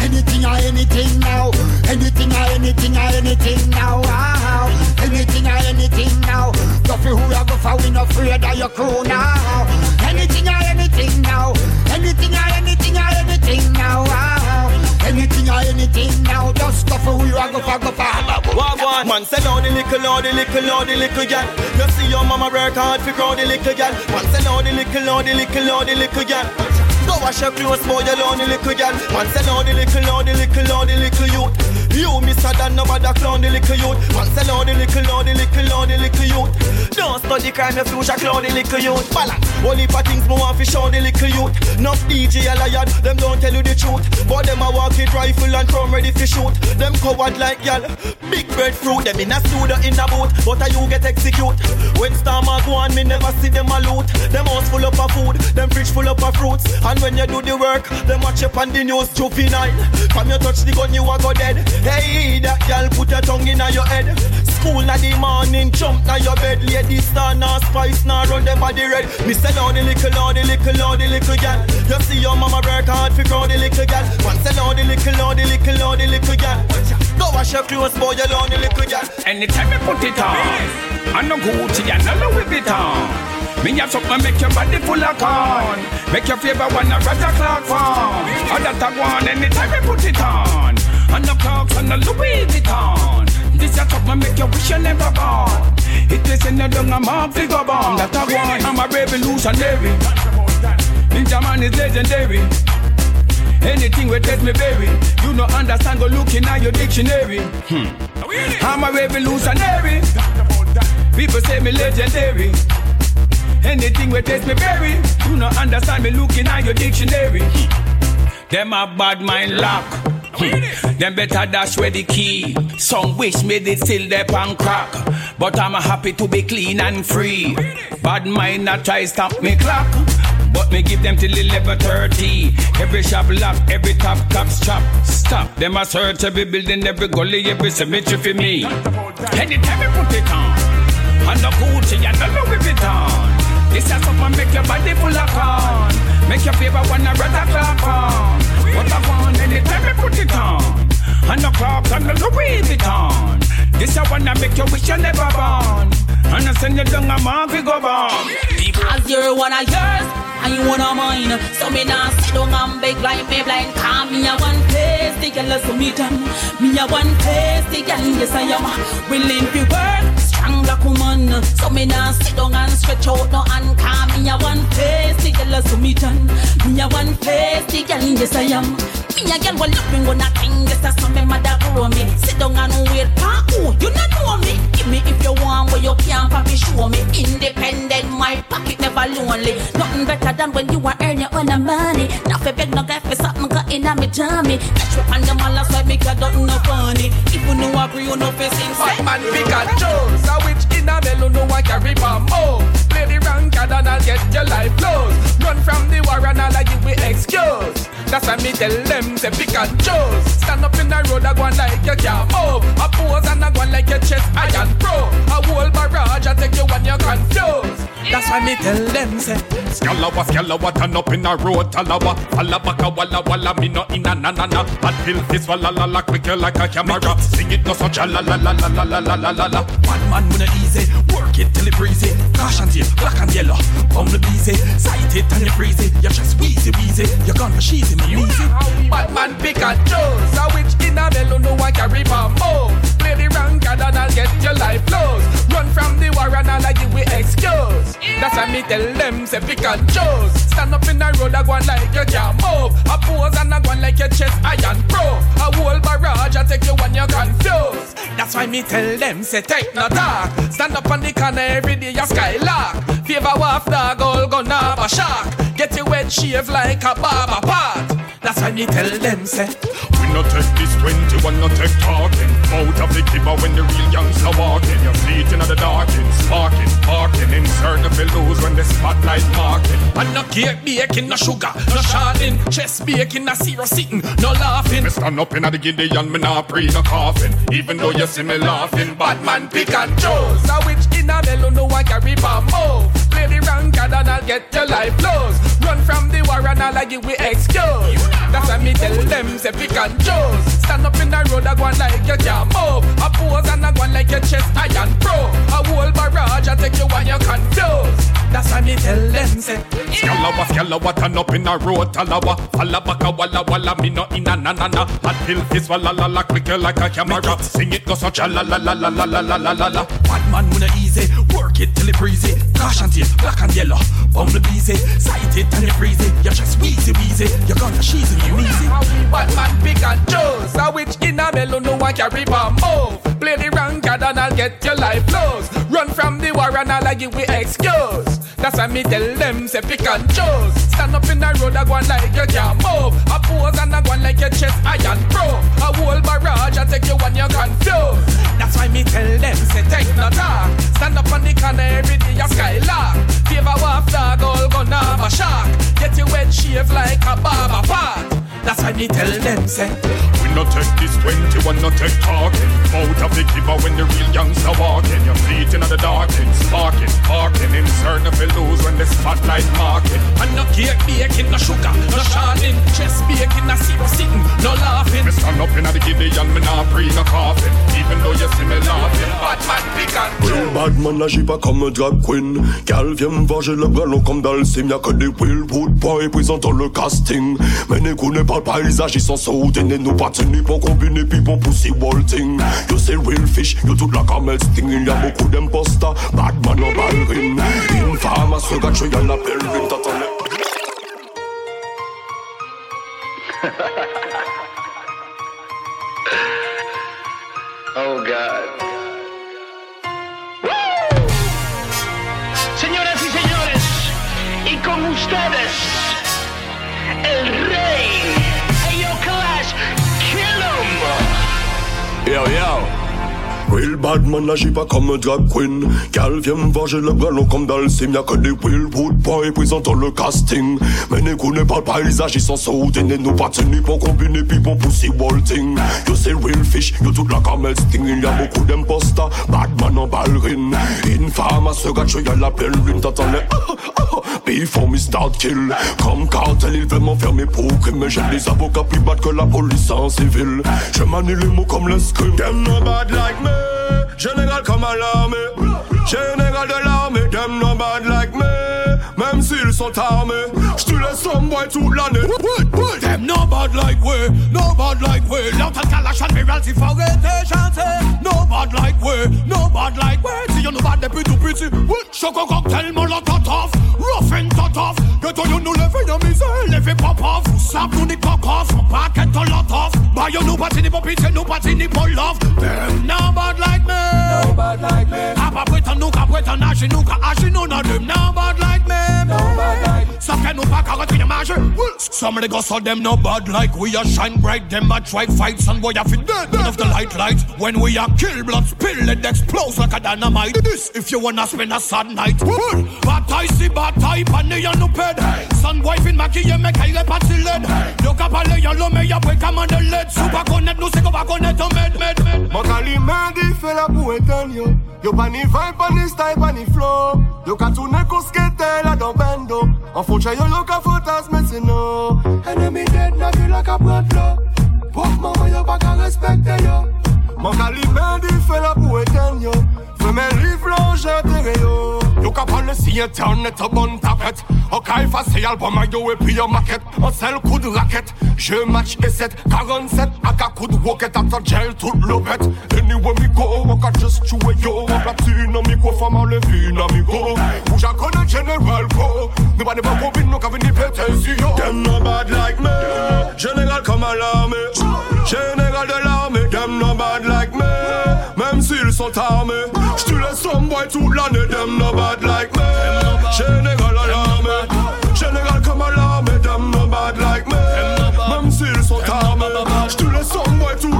Anything or anything now. Anything or anything or anything now. Anything or anything now. Go who you go for, we no afraid of your crew now. Anything or anything now. Anything or anything or anything now. Anything or anything now. Just go for who you go for, go for. Wagwan Man say now the little, now the little, now the little girl You see your mama work hard for grow the little girl Man say now the little, now the little, now the little girl Go wash your clothes, boy, you lonely little girl Man say now the little, now the little, now the little youth You mister than nobody clown the little youth. Man say the little, now the little, now the little youth. Don't study crime, your future clown the little youth. Balance, only for things more want to show the little youth. Enough DJ a lion, them don't tell you the truth. But them a walk it rifle and come ready to shoot. Them coward like y'all. Big breadfruit, them in a studio in a boat But a you get execute. When storm a go on, me never see them a loot. Them house full up of food, them fridge full up of fruits. And when you do the work, them watch up on the news juvenile. From you touch the gun, you a go dead Hey, that girl put your tongue in your head School na the morning, jump na your bed Lady star, na spice, na run them body red Me say the little, now the little, now the little girl You see your mama work hard for grow the little girl One say now the little, now the little, now the little girl Go wash your clothes, boy, you lonely little girl Anytime you put it on, I no Gucci and no Louis Vuitton. Me have something make your body full of corn. Make your favorite one a Roger Clark farm. And that I anytime you put it on. And the Clarks and the Louis Vuitton. This a something make you wish you never born. It is in the dung a mark figure bomb. That I want. I'm a revolutionary. Ninja man is legendary. Anything will take me berry. You no understand, go looking at your dictionary. Hmm. I'm a revolutionary. People say me legendary. Anything will taste me berry. You no understand me looking at your dictionary. Them a bad mind lock. Hmm. Them better dash where the key. Some wish me they still there pan crack. But I'm happy to be clean and free. Bad mind not try stop me clock. But me give them till 11.30 Every shop lock, every top cops chop Stop, them a search every building, every gully, every cemetery for me Anytime we put it on And the Gucci and the Louis Vuitton This is something make your body full of corn Make your favorite one a brother clap on What I want anytime we put it on And the Clarks and the Louis Vuitton This I wanna make you wish you never born And I send you down a mark we go born Cause you're one of yours and you one of mine. So me nah sit down and beg like me blind. Cause me a one place the girl so me done. Me a one place the girl yes I am willing to work black woman. So me now sit down and stretch out no hand. Cause me a one face, the girl so me done. Me a one face, the girl yes I am. Me a girl will look me when I think yes that's some me mother grow me. Sit down and wait, pa, oh, you not know me. Give me if you want, but you can't papi show me. Independent, my pocket never lonely. Nothing better than when you are earn your own money. Now for beg no guy for something got in me tummy. Catch up on the man last me cause don't know funny. If you know agree, you know facing Bad man pick and choose. A witch in a melon, no one carry bomb. Oh, play the ranked and I'll get your life close. Run from the war and I'll give you excuse. That's why me tell them say pick and choose. Stand up in the road, I go like you can't move. Oh, a pose and I go like your chest iron pro. A whole barrage, I take you when you're confused. That's why me tell them say Scalawa, scalawa, turn up in a road, talawa Falla baka, walla, walla, me no in a na na na Hot pill this, walla la la, quicker like a camera Sing it no such a la la la la la la la la la la One man when easy, work it till it breezy Caution tape, black and yellow, bum the busy Sight it and you freeze it, you just wheezy wheezy You gone for cheesy, me easy Bad man pick and choose, a witch in a melon, no one carry bomb play the rank and I'll get your life close. Run from the war and I'll give we excuse. That's why me tell them say pick and choose. Stand up in the road a go like you can't move. A pose and a go like your chest iron pro. A whole barrage I take you when you're confused. That's why me tell them say take no talk Stand up on the corner every day you skylark. Favor waft dog all gonna have a shark. Get your wet shave like a barber part That's why me tell them say. We no take this 21, no take talking. Out of the kibber when the real youngster walking. You see it in the darking, sparking, parking In certain lose when the spotlight marking. And no cake baking, no sugar, no sharding Chest baking, no zero sitting, no laughing. Me stand up in the Gideon, me not pre no coughing. Even though you see me laughing Bad man pick and choose. A witch in a melon, no one carry bomb move Play the ranked and I'll get your life close Run from the war and I'll give we excuse. That's why me tell them say pick and choose. Stand up in the road, I go on like you can't move A pose and I go on like your chest iron pro. A whole barrage, I take you when you're confused That's why me tell them say Scalawa, scalawa, turn up in a road, talawa. Falla baka, walla, walla, me no in na na na. Hot pill this, walla la la, quicker like a camera. Sing it go such a la la la la la la la la la la. Bad man when easy, work it till it breezy. Caution tape, black and yellow, bum the busy Sight it and you freeze it, you just wheezy wheezy You gonna cheesy me easy. Bad man pick and choose, a witch in a melon, no one carry bomb move Play the wrong card and I'll get your life close Run from the war and I'll give we excuse That's why me tell them say pick and choose. Stand up in the road, I go on like you can't move. A pose and I go on like your chest iron pro A whole barrage, I take you when you're confused That's why me tell them say take no talk Stand up on the corner every day, you skylark. Favor waft dog, all gonna have a shark. Get your wet shave like a barber part That's why me tell them say. We no take this 21, no take talking. Out of the kibber when the real youngster walking. You see it in the dark darking, sparking, parking In certain lose when the spotlight marking. And no cake baking, no sugar, no sharding Chest baking, no zero sitting, no laughing. Me stand up in the Gideon, me not pre no coughing. Even though you see me laughing. Bad man pick and Real bad man agit pas comme drag queen. Gal vient me voir, j'ai le bras long comme dans le sim Y'a que des Willwood boys présentant le casting. Mais ne connaît pas All piles agissant so Then they know patini Pour combiner puis pour pousser walting You say real fish You tout la camel sting Il y a beaucoup d'imposteurs Bad man en ballerine Infamous Regarde je y'en appelle Vite t'attends Yo yo Real bad man agit pas comme drag queen. Gal vient me voir, j'ai le bras long comme dans le sim Y'a que des Willwood boys présentant le casting. Mais ne connaît pas le paysage, ils sont sautés Ne nous pas. Tenus pour combiner puis pour pousser walting. You say real fish, you toute la camel sting. Il y a beaucoup d'imposters, bad man en ballerine. Infâme à ce tu y'a la pleine lune T'entends les Before me start kill. Comme cartel, il veut m'enfermer pour crime. Mais j'ai des avocats plus bad que la police en civil. Je manie les mots comme le scream. Them no bad like me Général comme à l'armée. Général de l'armée Them no bad like me. Même s'ils sont armés J'te laisse boy toute l'année Them no bad like we, no bad like we L'entend Kalash and Miral, s'il faut arrêter chanter No bad like we, no bad like we Si y'en choco cocktail molotov Rough and tough Que toi you nous lever dans misère Lever pop off. Sap nous ni cock off. Packet a lot off. Buy you no party ni pop it No party ni pour love. Them now bad like me. No bad like me. Apa pretend nous ka pretend Ashi nous ka ashi nous No them now bad like me. No bad like me. Sauf que nous pas carotte une marge Some of the ghosts of them no bad like we are. Shine bright Them a try fight Some boy have it dead. Turn off the light light When we are kill blood spill It explodes like a dynamite. This if you wanna spend a sad night. Bataille si bataille Pané y'a nous pède Son wife in maquillé mais qu'il est parti laide Yo ka pale y'a l'homme y'a pris comme un de l'aide Sou pas connaître nous c'est qu'on va connaître un med med med. Mon calimandi fait la pour éteindre yo Yo pas ni vibe, pas ni style, pas ni flow. Yo ka tourner qu'au skate là dans bendo En faux yo yo ka fantasme mais c'est non Enemy dead, na vie la ka prendre l'eau Pop maman yo pas ka respecter yo Mon calimandi fait la pour éteindre yo. Fais mes livres j'enterre yo. Yo ka parle si internet a bon tapette. Ok effacer album a yo et puis yo maquette. Un seul coup de raquette. Je match E7 47 Aka coup de rocket After gel tout lopette. Anywhere oh me go can just chew yo. En platine en micro Femme en levi na micro Où j'en connais General Go. Nous pas des bons combines Nous ka si yo Them no bad like me. Général comme à l'armée. Général de l'armée. Them no bad like me Même s'ils sont armés J'te laisse some boy toute l'année Them no bad like me. Général à l'armée Général comme à l'armée Them no bad like me. Même s'ils sont armés J'te laisse some boy toute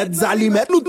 7 allumettes,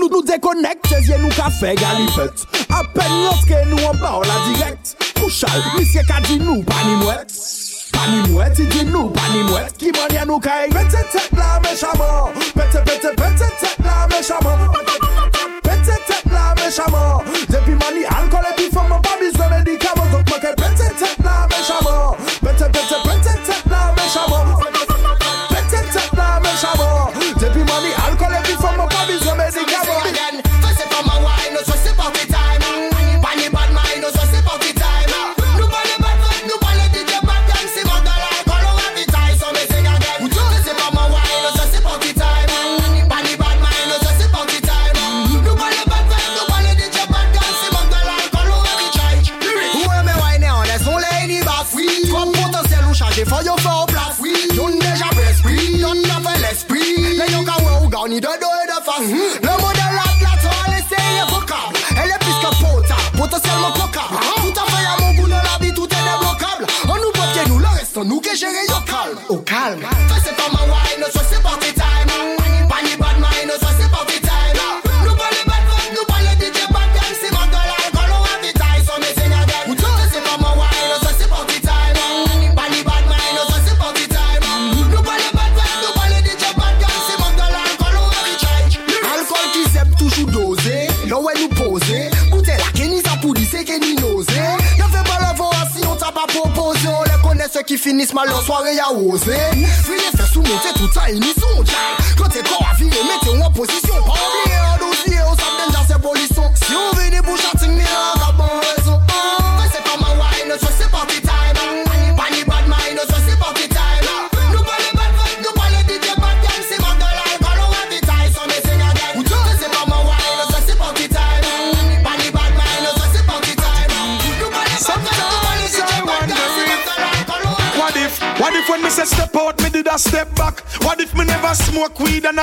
leur soirée à eh?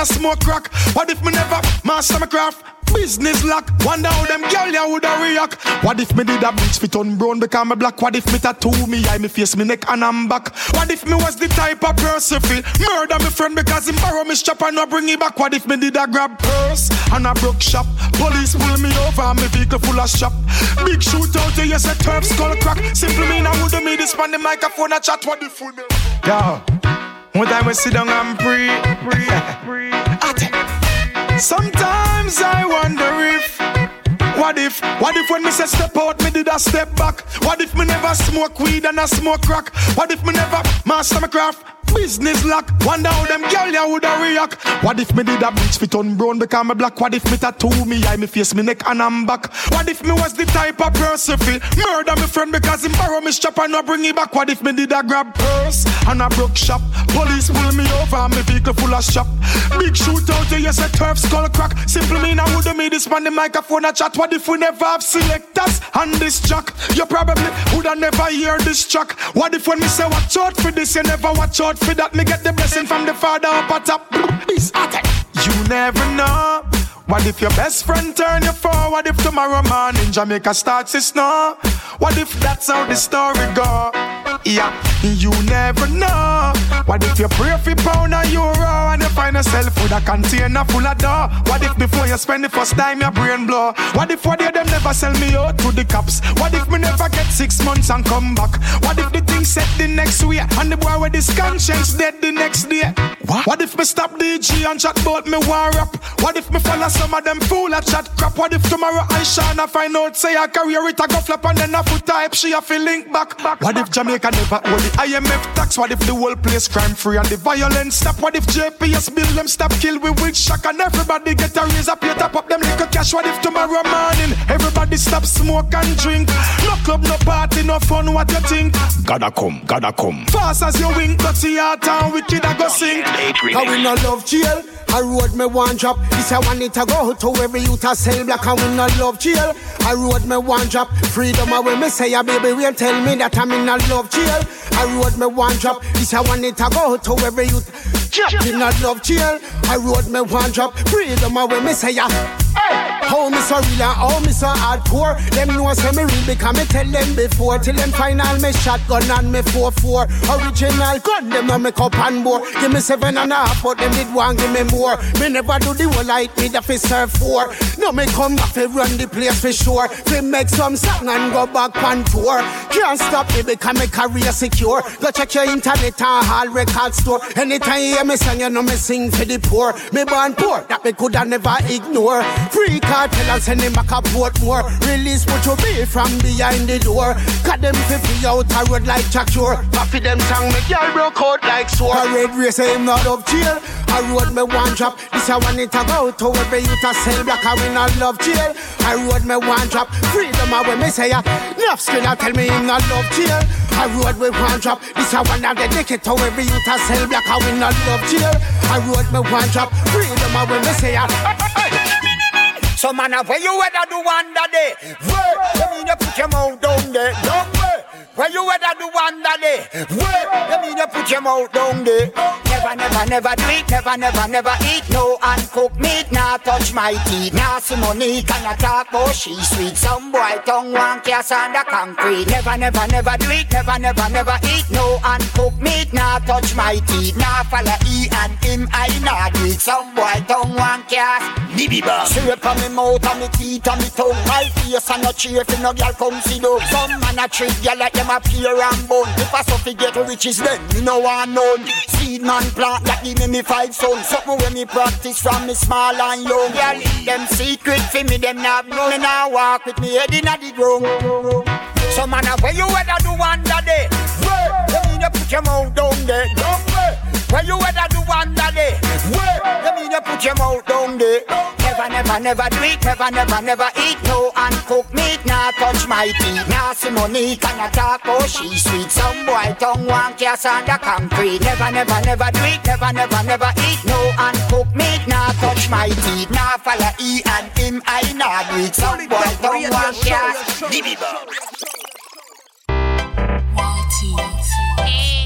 Smoke weed and I smoke crack? What if me never master my craft? Business lock, wonder how them girl ya woulda react. What if me did a bleach fit on brown because me black? What if me tattoo me eye, me face, me neck and I'm back? What if me was the type of person fi murder me friend because him borrow me strap and not bring it back? What if me did a grab purse and a broke shop? Police pull me over and me vehicle full of shop. Big shootout, yes, a turf skull crack. Simply mean I woulda made this man the microphone a chat. What if you Yeah. one time we sit down and pray, pray, pray. Sometimes I wonder if, what if, what if when me say step out, me did a step back? What if me never smoke weed and I smoke crack? What if me never master my craft? Business lock, wonder how them girl ya woulda react. What if me did a bleach fit on brown because me black? What if me tattoo me eye, me face, me neck and I'm back? What if me was the type of person fi murder me friend because him borrow me strap and not bring it back? What if me did a grab purse and a broke shop? Police pull me over and me vehicle full of shop. Big shootout, yes, a turf skull crack. Simple mean I woulda made this man the microphone a chat. What if we never have selectors on this track? You probably woulda never hear this track. What if when me say watch out for this, you never watch out for that? Me get the blessing from the Father up at top. You never know. What if your best friend turn you for? What if tomorrow morning Jamaica starts to snow? What if that's how the story go? Yeah, you never know. What if you pray for pound or euro and you find yourself with a container full of dough? What if before you spend the first time your brain blow? What if one day them never sell me out to the cops? What if me never get six months and come back? What if the thing set the next week and the boy with his conscience dead the next day? What? What if me stop DJ and chat about me war up? What if me follow some of them fool at chat crap? What if tomorrow I shine find out say I career it a go flop and then a foot type she a feel link back? What if Jamaica never hold the IMF tax? What if the whole place crime free and the violence stop? What if JPS bill them stop kill we with shock and everybody get a raise up, top up them little cash? What if tomorrow morning everybody stop smoke and drink? No club, no party, no fun. What you think? Gotta come, gotta come. Fast as you wink, dirty heart and wicked I go sink. How we no love jail? I road me one drop. This I want it to go to every youth a sell black and we no love jail. I road me one drop. Freedom away me say a baby will tell me that I'm in a love jail. I road me one drop. This I want it to go to every youth. Just in a love jail. I wrote me one drop. Freedom away me say a. How me so real and how me so hardcore. Them know I say me real because me tell them before. Till them final me shotgun and me 4-4 Original gun them on me cup and bore. Give me seven and a half but them did one give me more. Me never do the whole light me that fi serve four. No me come back fi run the place for sure. Fi make some song and go back on tour. Can't stop me because me career secure. Go check your internet and all record store. Anytime you hear me sing you know me sing for the poor Me born poor that me coulda never ignore Free Kartel and send him back a Portmore. Release what you be from behind the door. Cut them fi free out a road like Jack Shore. Them song me girl broke out like sore. A red race him not of jail. A road me one drop. This I want it to go to every youth a sell black. I win not love jail. A road me one drop. Freedom I when me say ya. Enough skill I tell me him not love jail. A road me one drop. This I want to dedicate to every youth a sell black. I win not love jail. A road me one drop. Freedom I when me say ya. So man, where you weather do one day? Where? You mean you put your mouth down there? Where? Where you weather do one day? Where? You mean you put your mouth down there? Never, never, never do it. Never, never, never eat no uncooked meat. Nah touch my teeth. Nah see money can I talk about she sweet. Some boy tongue one cast on the concrete. Never, never, never do it. Never, never, never eat no uncooked meat. Nah touch my teeth. Nah follow E and him. I nah do it. Some boy tongue one cast. Dibby bar. Straight on me mouth and me teeth and me tongue. My face and no cheer for no girl come see though. Some man a trick girl like them a peer and bone. If I suffer get riches then me no want none. Seed man plant that give me me five sons. Something when me practice from me small and young. Girl, them secret for me them not know. Me now walk with me head inna the ground. So man, where you ever do one day? Where? You mean you put your mouth down there? Down where? Where you ever do one day? Where? You mean you put your mouth down there? Never, never, never do it. Never, never, never eat no uncooked meat. Nah touch my teeth. Nah see money can I talk oh she sweet. Some boy tongue one cast on the concrete. Never, never, never do it. Never, never, never eat no uncooked meat. Nah touch my teeth. Nah follow E and him. I nah do it. Some boy tongue one cast. Give me back. I'm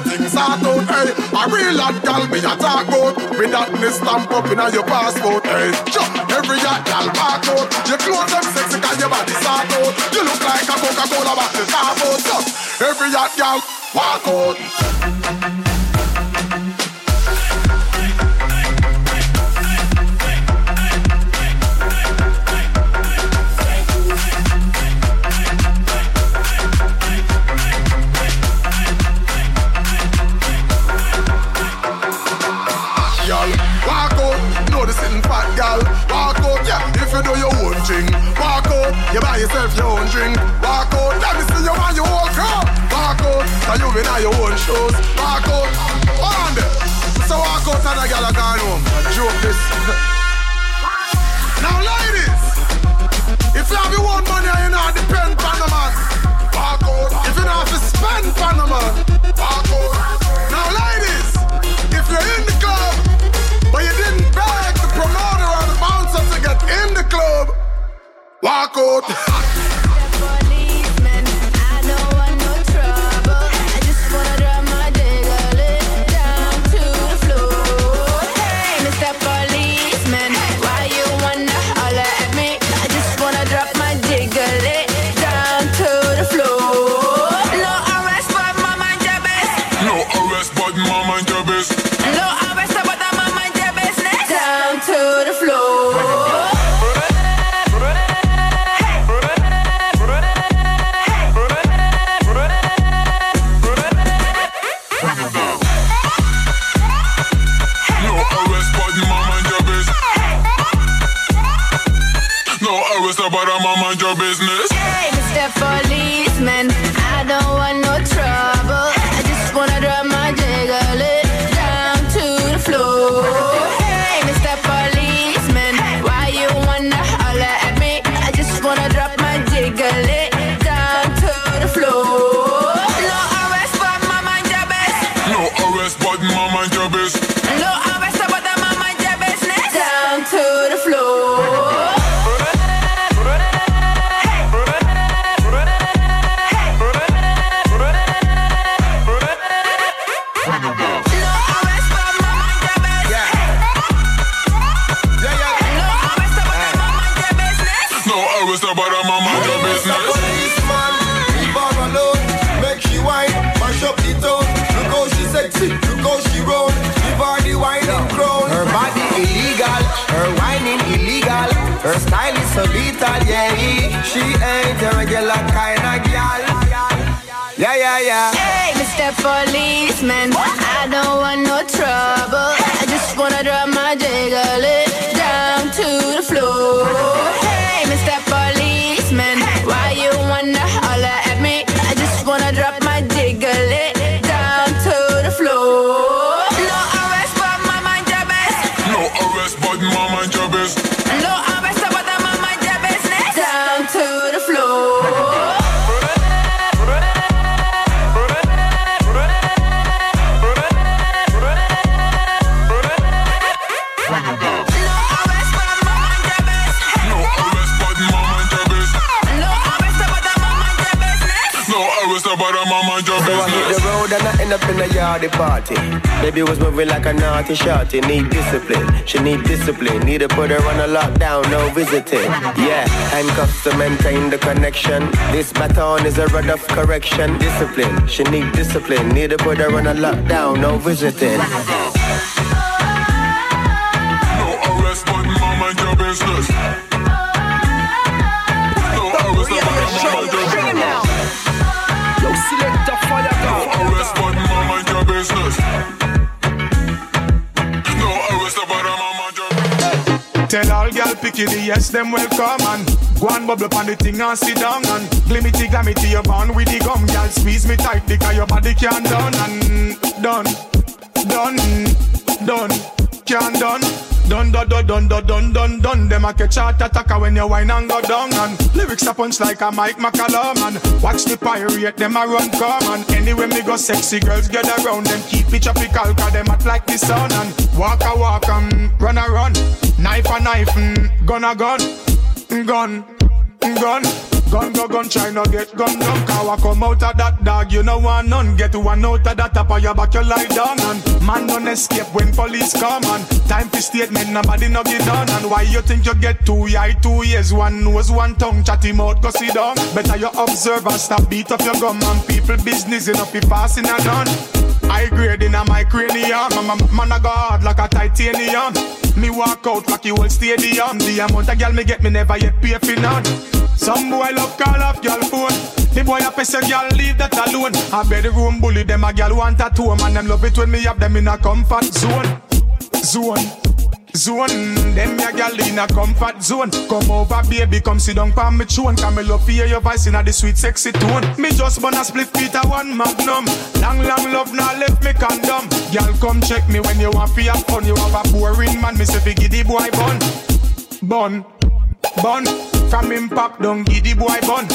things are out, hey. A real hot gal me a talk about. With that me stamp up inna your passport, hey. Sure, every hot gal back out. Your clothes them sexy sexy 'cause your body start out. You look like a Coca-Cola bottle, start out. So, every hot gal walk out. if you will drink. Walk out, let me see you and you walk out. Walk out, so you be in your own shoes. Walk out, on So walk out and the girl are gone home. Joke this. now ladies, if you have your own money you not depend on the man, walk out. If you don't have to spend on the man, Walk out. so vital, yeah. She ain't a regular kind of gal. Yeah, yeah, yeah. Hey, Mr. Policeman, what? I don't want no trouble. I just wanna drop my jiggle down to the floor. I end up in a yardy party. Baby was moving like a naughty shorty. Need discipline, she need discipline. Need to put her on a lockdown, no visiting. Yeah, handcuffs to maintain the connection. This baton is a rod of correction. Discipline, she need discipline. Need to put her on a lockdown, no visiting. No arrest, but mama your business. All gal picky the yes, them welcome and go and bubble on the thing and sit down and glimity glamity your bond with the gum, gal squeeze me tight because your body can't done and done, done, done, can't done. Done, done, done, done, done, done, done, done. Them a catch heart attacker when you whine and go down and lyrics a punch like a Mike McCallum and watch the pirate them a run come and anywhere me go sexy girls get around them keep it tropical cause them hot like the sun and walk a walk and run a run. Knife a knife mm, gun a gun. Gun gun Gun, go, gun, try no get gun down I come out of that dog, you know want none. Get one out of that top of your back, you lie down And man don't escape when police come And time for statement, nobody no get done And why you think you get two? Eye, two ears One nose, one tongue, chatty mouth, go sit down. Better you observe and stop beat up your gum And people business, know, be passing a done I grade in a my cranium Man, man, man I go hard like a titanium. Me walk out like you whole stadium. The amount of girl me get, me never yet pay for none some boy love call off girl phone. The boy a pay girl leave that alone. I bedroom bully them a girl want a two man them love it when me have them in a comfort zone, zone, zone. Them me a girl in a comfort zone. Come over baby, come sit down pa me throne. Come me love hear your voice in a the sweet sexy tone. Me just burn a split Peter one magnum. Long long love now left me condom. Girl come check me when you want fi have fun. You have a boring man, me say fi give the boy bun, bun, bun. From him pop down, the boy bun.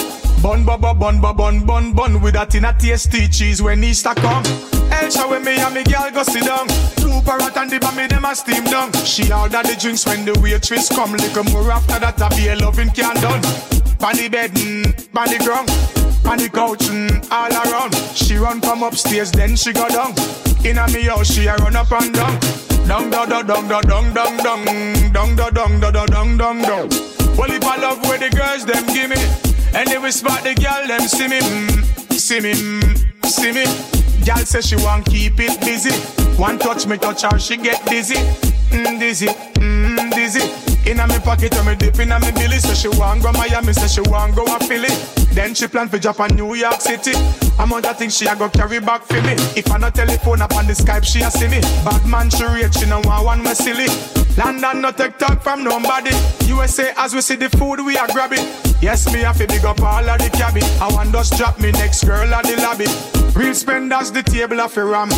Bun, bun, bun, bun, bun, bun, bun, bun With a tin of tasty cheese when Easter come El show with me and me girl go sit down. Two parrot and the bammy them a steam down. She order the drinks when the waitress come. Little more after that a be a loving can done. Pan the bed, mm, pan the ground. Pan the couch, mm, all around. She run from upstairs then she go down. In a me house she a run up and down. Down, down, down, down, down, down, down, down Down, down, down, down, down, down, down Well if I love where the girls them give me and they whisper the girl them see me, mm, see me, mm, see me. Girl say she want keep it busy. One touch me touch her, she get dizzy, mm, dizzy, mm, dizzy. Inna me pocket, when me dip inna me belly. So she want go Miami, say she want go a Philly. Then she plan for Japan, New York City. Amount of things she a go carry back for me. If I no telephone up on the Skype, she a see me. Bad man she rate, she no want one me silly. London no take talk from nobody. USA as we see the food we are grabbing. Yes, me have to big up all of the cabin. I want just drop me next girl at the lobby. Real spenders the table of a ram.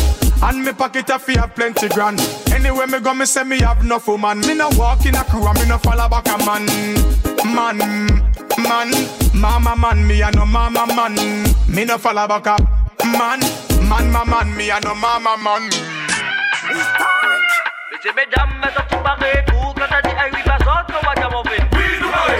And me pocket of have plenty grand. Anyway me go me say me have enough woman. Me no walk in a crew and me no follow back a man. Man, man, mama man, me a no mama man. Me no follow back a man. Man, man, man, me a no mama man. Dice mesdames, me to chuparé coup Quand t'as dit hey oui vas on qu'on va qu'à mon vin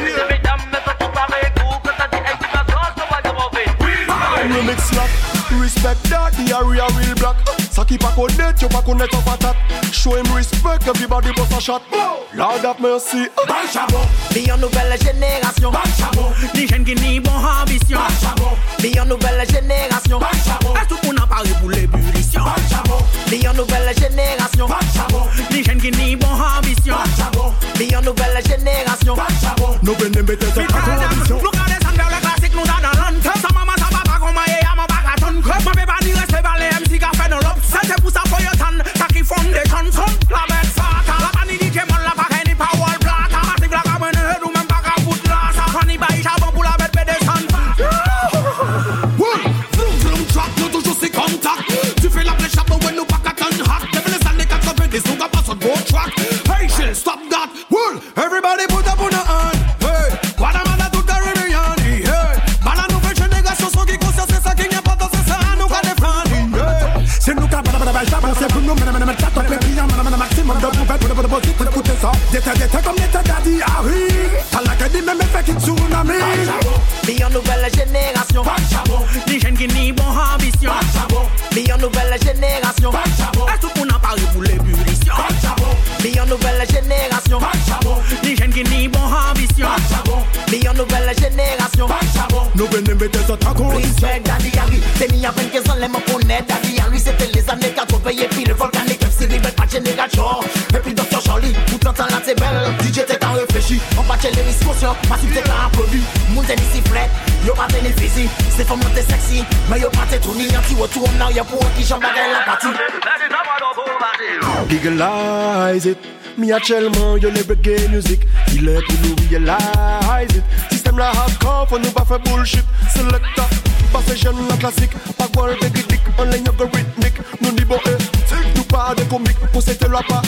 Dice mesdames, me to chuparé coup Quand t'as dit hey oui vas on qu'on va qu'à mon vin Remix slap, respect that, the area real black. Saki pa connect, you pa connect off attack. Show him respect, everybody bust a shot. Lord have mercy. Banchabo, Be en nouvelle génération. Banchabo, Les jeunes qui n'y bon ambition. Banchabo, Be en nouvelle génération. Banchabo, Est-ce qu'on a parlé pour l'ébullition? Banchabo, Be en nouvelle génération. Banchabo, Les jeunes qui n'y bon ambition. Banchabo, Be en nouvelle génération. Banchabo, No venem bete te pa condition. Nous venons mettre ça. Respect Daddy Harry. C'est mis à 25 ans, les mots pour net. Daddy Harry, c'était les années 80 et puis le volcanique. MC Rebel, pas de génération. Et puis Dr. Charlie, pour t'entends là, c'est belle. DJ, t'es qu'à réfléchir. On va les risques conscients. Massif, t'es qu'à improvis. Moun t'es ici, fret. Yo pas bénéficie. C'est femme, t'es sexy. Mais yo pas t'es tout ni anti. Retour en arrière pour qui j'en bagaille la partie. Legalize it. Me actuellement, you never reggae music. Il est pour nous realize it. La hardcore, faut nous pas faire bullshit. Selecta, passe jeune la classique. Pas quoi le dick, on ligne algorithmique. Nous n'y bon, eh. Nous pas de comique, pour cette la pas.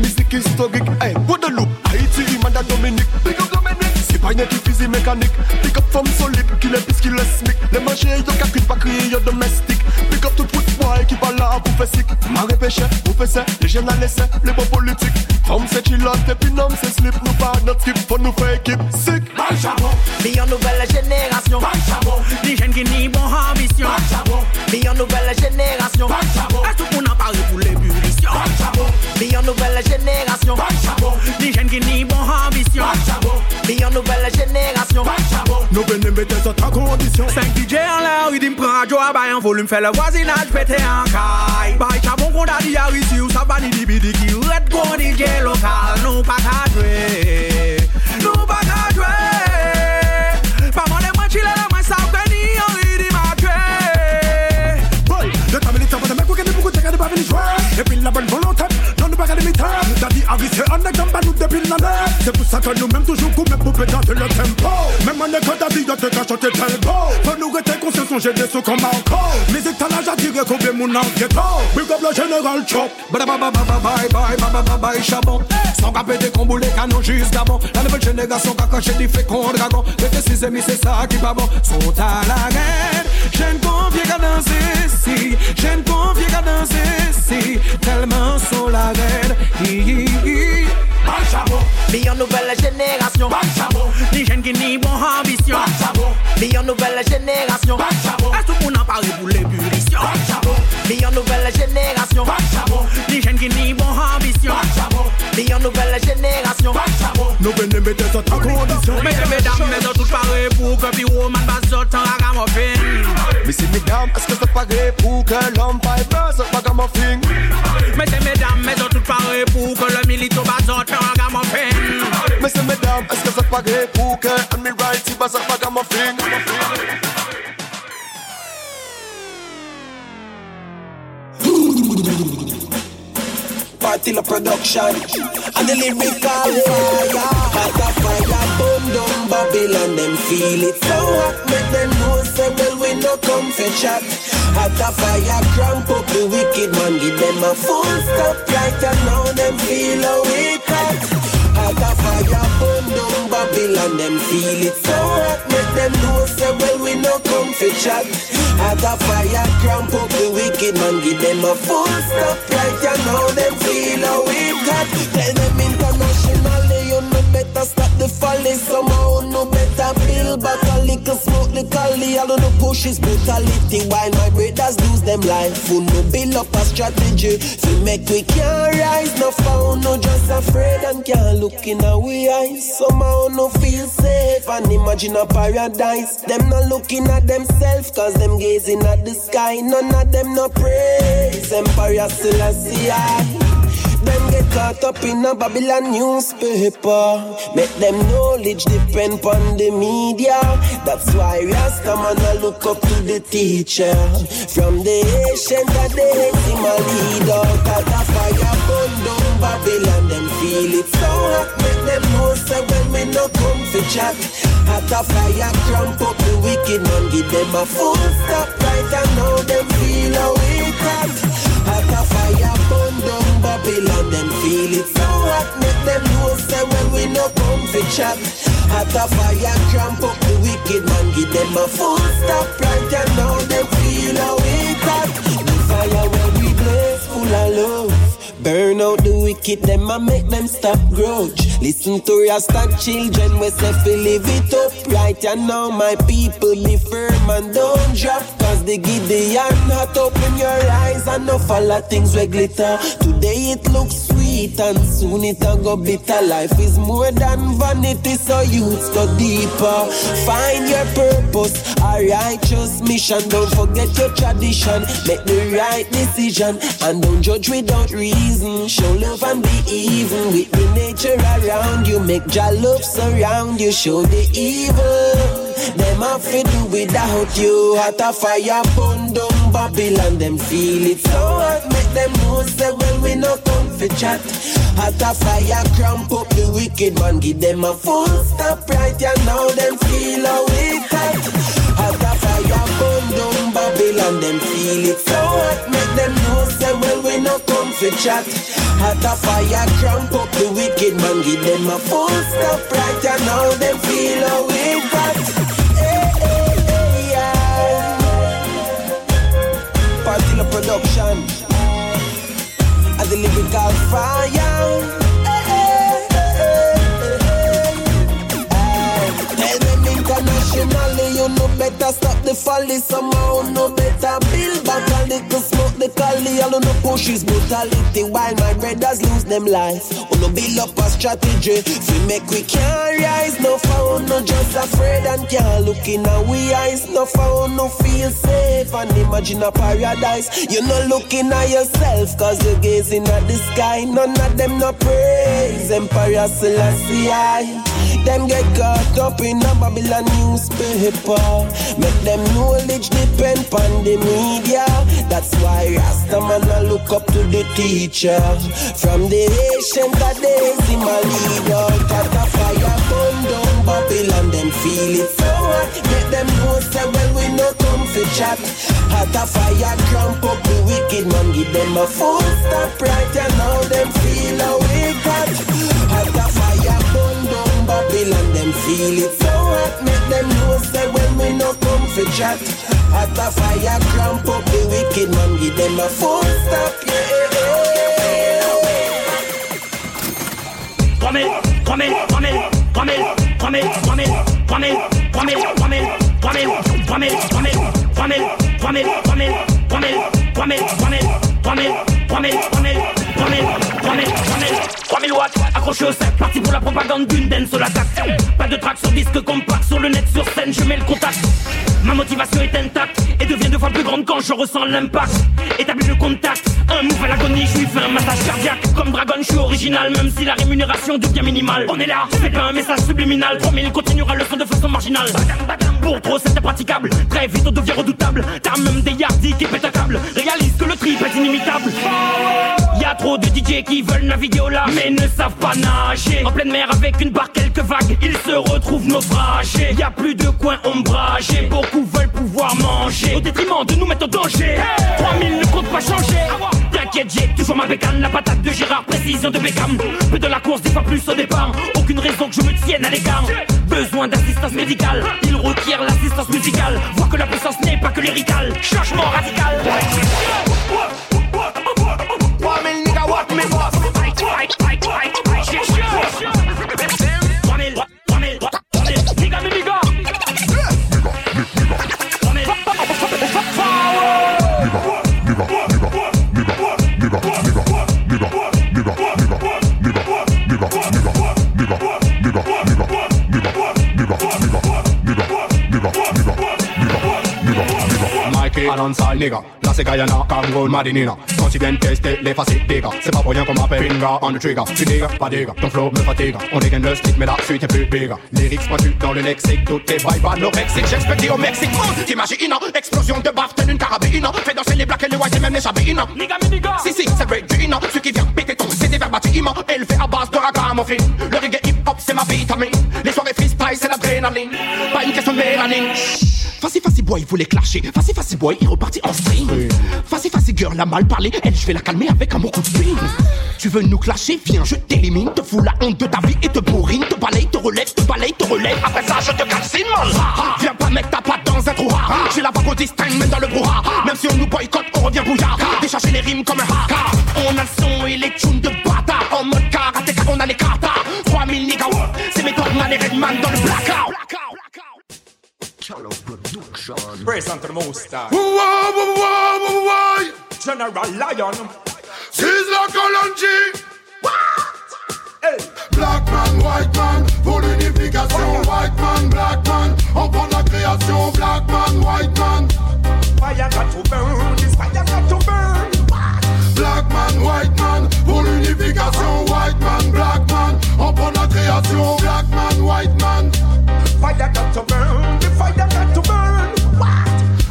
Musique historique, hey, Guadeloupe, Haïti, Manda Dominique. Big up Dominique. C'est pas une physique mécanique. Big up femme solide, qui les pisse, qui les smic. Les manches, y'a qu'à pas crier, y'a domestique. Big up tout qui va là pour faire sick. Maré péché, vous faites ça, les jeunes à les bons politiques. Femme c'est et puis non, c'est slip. Nous pas notre skip, faut nous faire équipe. Sick. Nouvelle génération. Les jeunes qui n'y bon ambition. Mais en nouvelle génération. Est-ce qu'on a parlé pour ambition. Pas chabon. Nouvelle génération. Pas chabon. Des jeunes qui n'y bon ambition. Pas chabon. Mais nouvelle génération. Pas chabon. Nous venons mettre ça en condition. 5 DJ en la rue, me prend un joie, bah en volume, fait le voisinage pété en caille. Bah chabon qu'on a dit à ou ça va ni dibidi qui red qu'on DJ local. Nous pas qu'à jouer. Nous pas qu'à jouer. Pas on dit ma le Depil la bonne volonté, non nous pas limiter. Daddy Harry c'est un exemple nous depuis la lèvre C'est pour ça que nous même toujours coupés pour péter le tempo. Même en école Daddy de te cacher tes tempo Faut nous rester conscients songer des sous comme encore. Mais étalages à tirer comme mon enquêteur. Big up le général Chop. Bye bye bye bye bye bye bye bye bye bye Sans caper des combos les canons juste d'avant. La nouvelle génération qui a caché des féconds dragons Les décis amis c'est ça qui va bon. Sont à la guerre. J'ai une confiée qu'à danser si J'ai une confiée qu'à danser si Tellement sont la guerre. Hi hi hi. En nouvelle génération. Les jeunes qui n'y bon ambition. En nouvelle génération. Est-ce qu'on a parlé pour l'ébullition? En nouvelle génération. Les jeunes qui Nou vene mè de zot akou an disyon Mè se mè dam mè zot tout pare pou Ke pi woman pa zot an ragamuffin Mè se mè dam eske zot pare pou Ke l'om pa e bè zot ragamuffin Mè se mè dam mè zot tout pare pou Ke le milito pa zot an ragamuffin Mè se mè dam eske zot pare pou Ke admiralty pa zot ragamuffin Party la production and the lyrical fire. Hot a fire, boom down Babylon, them feel it so hot. Make them know say well we no come for chat. Hot a fire, cramp up the wicked man, give them a full stop right now them feel it hot. Hot a fire, boom down Babylon, them feel it so hot. Make them know say well we no come chat. Hot a fire, cramp up the wicked man, give them a full stop right and now them feel how it hot. Tell them you no better stop the folly. Somehow no better build back a little smoke the cali. All of the push is brutality. While my brothers lose them life, who no build up a strategy. To make we can't rise, no found, no just afraid and can't look in our eyes. Somehow no feel safe and imagine a paradise. Them not looking at themselves cause them gazing at the sky. None of them no praise. Empire Selassie. Them get caught up in a Babylon newspaper. Make them knowledge depend on the media. That's why Rasta man a look up to the teacher. From the ancient that they hate a leader. Got a fire burn down Babylon. Them feel it so hot. Make them know say when we no come for chat. Hot a fire cramp up the wicked man. Give them a full stop right and now them feel how it a fire Babylon, them feel it so hot. Make them know say when we no come for chat. Hot a fire cramp up the wicked man, give them a full stop right and now them feel how it hot. The fire where we blaze full of love. Burn out the wicked, them and make them stop grudge. Listen to Rasta children, we say fi live it up. Right and now my people live firm and don't drop. Cause the Gideon hot open your eyes And no follow things we glitter. Today it looks sweet and soon it a go bitter. Life is more than vanity so youths go deeper. Find your purpose, a righteous mission. Don't forget your tradition, make the right decision. And don't judge without reason. Show love and be even with the nature around you. Make your love surround you, show the evil. Them have to do without you. Hot a fire burn down Babylon. Them feel it so hot. Make them know say when we no come for chat. Hot a fire cramp up the wicked man. Give them a full stop right yeah, now. Them feel how it hot. Hot a fire burn down Babylon. Them feel it so hot. Make them know say when we no come for chat. Hot a fire cramp up the wicked man. Give them a full stop right yeah, now. Them feel how it hot. Partilla production and the lyrical fire. Internationally, you know better stop the folly. Somehow, no better build back a little smoke the cali. I don't know push brutality while my brothers lose them life. Oh no build up a strategy. We make we can't rise. No found, just afraid and can't look in our eyes. No found, no feel safe and imagine a paradise. You're not looking at yourself cause you're gazing at the sky. None of them no praise. Empire Selassie. Them get caught up in a Babylon newspaper. Make them knowledge depend on the media. That's why Rasta man I look up to the teacher. From the ancient days, him a leader. Got a fire burn Babylon. Them feel it so hot. Make them know say well we no come for chat. Hot a fire cramp up the wicked man. Give them a full stop right and now them feel how we got. Hot a fire burn down Babylon, them feel it so hot. Make them know say when we no come for chat. Hot a fire cramp up the wicked man, give them a full stop. Come come in, come in, come in, come in, accroché au sac, parti pour la propagande d'une dance, la taxe. Pas de track sur disque compact, sur le net, sur scène, je mets le contact. Ma motivation est intacte et devient deux fois plus grande quand je ressens l'impact. Établis le contact, un move à l'agonie, je suis fait un massage cardiaque. Comme Dragon, je suis original, même si la rémunération devient minimale. On est là, c'est pas un message subliminal. 3000 continuera le son de façon marginale. Pour trop, c'est impraticable. Très vite, on devient redoutable. T'as même des yardies qui pètent. Réalise que le trip est inimitable. Y'a trop de DJ qui veulent la vidéo là, mais ne savent pas nager. En pleine mer avec une barre, quelques vagues, ils se retrouvent naufragés. Y a plus de coins ombragés, beaucoup veulent pouvoir manger. Au détriment de nous mettre en danger. 3000 ne compte pas changer. T'inquiète, j'ai toujours ma bécane, la patate de Gérard, précision de Beckham. Peu de la course, des fois plus au départ. Aucune raison que je me tienne à l'écart. Besoin d'assistance médicale, il requiert l'assistance musicale. Voir que la puissance n'est pas que lyrical. Changement radical. 3000 nigga, what Aranza, nigga. Là c'est Guyana, Cameroun, Madinina. Quand ils viennent tester les facettes des gars, c'est pas pour rien qu'on m'appelle Finger on the trigger. Tu digas, pas digas, ton flow me fatigue. On dégaine le stick, mais la suite est plus big. Lyrics pointus dans le lexique, tout est vibe anorexique. J'expecte au Mexique, monde, t'imagines, explosion de baf, telle une carabine. Fait danser les blacks et les whites et même les chabines. Nigga, nigga. Si, si, c'est vrai du ina. Celui qui vient piquer ton CD verbatim. Élevé à base de ragamuffin. Le reggae hip-hop, c'est ma vitamine. Les soirées freestyle, c'est l'adrénaline. Pas une question de mélanine. Facile, facile boy, il voulait clasher. Facile, facile boy, il repartit en stream. Facile, facile girl, a mal parlé. Elle, je vais la calmer avec un bon coup de ping. Tu veux nous clasher? Viens, je t'élimine. Te fous la honte de ta vie et te bourrine. Te balaye, te relève, te balaye, te relève. Après ça, je te calcine, man. Viens pas mettre ta patte dans un trou. J'ai la vague au distingue, même dans le brouhaha. Même si on nous boycotte, on revient bouillard. Décharger les rimes comme un haka. On a le son et les tunes de bâtard. En mode karatéka, on a les katas. me nigga work. See me turn on the red man done black out. Praise unto the most high. General Lion. She's like a lungy. What? Hey. Black man, white man, full unification. Oh, white man, black man. Fire got to burn, the fire got to burn.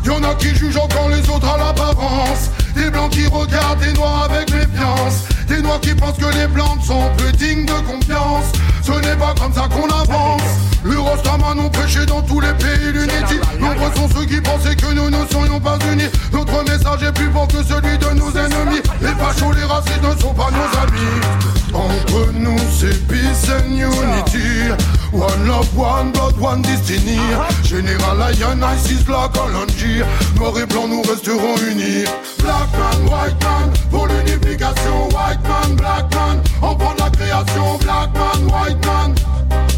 Y'en a qui jugent encore les autres à l'apparence. Des blancs qui regardent des noirs avec méfiance. Des noirs qui pensent que les blancs ne sont plus dignes de confiance. Ce n'est pas comme ça qu'on avance. Le Rostaman ont prêché dans tous les pays l'unité. Nombreux sont ceux qui pensaient que nous ne serions pas unis. Notre message est plus fort que celui de nos ennemis. Les fachos, les racistes ne sont pas nos amis. Entre nous, c'est peace and unity. One love, one blood, one destiny. Général Lion, ISIS, Black Alonji. Noir et blanc, nous resterons unis. Black man, white man, pour l'unification. White man, black man, on prend la création. Black man, white man.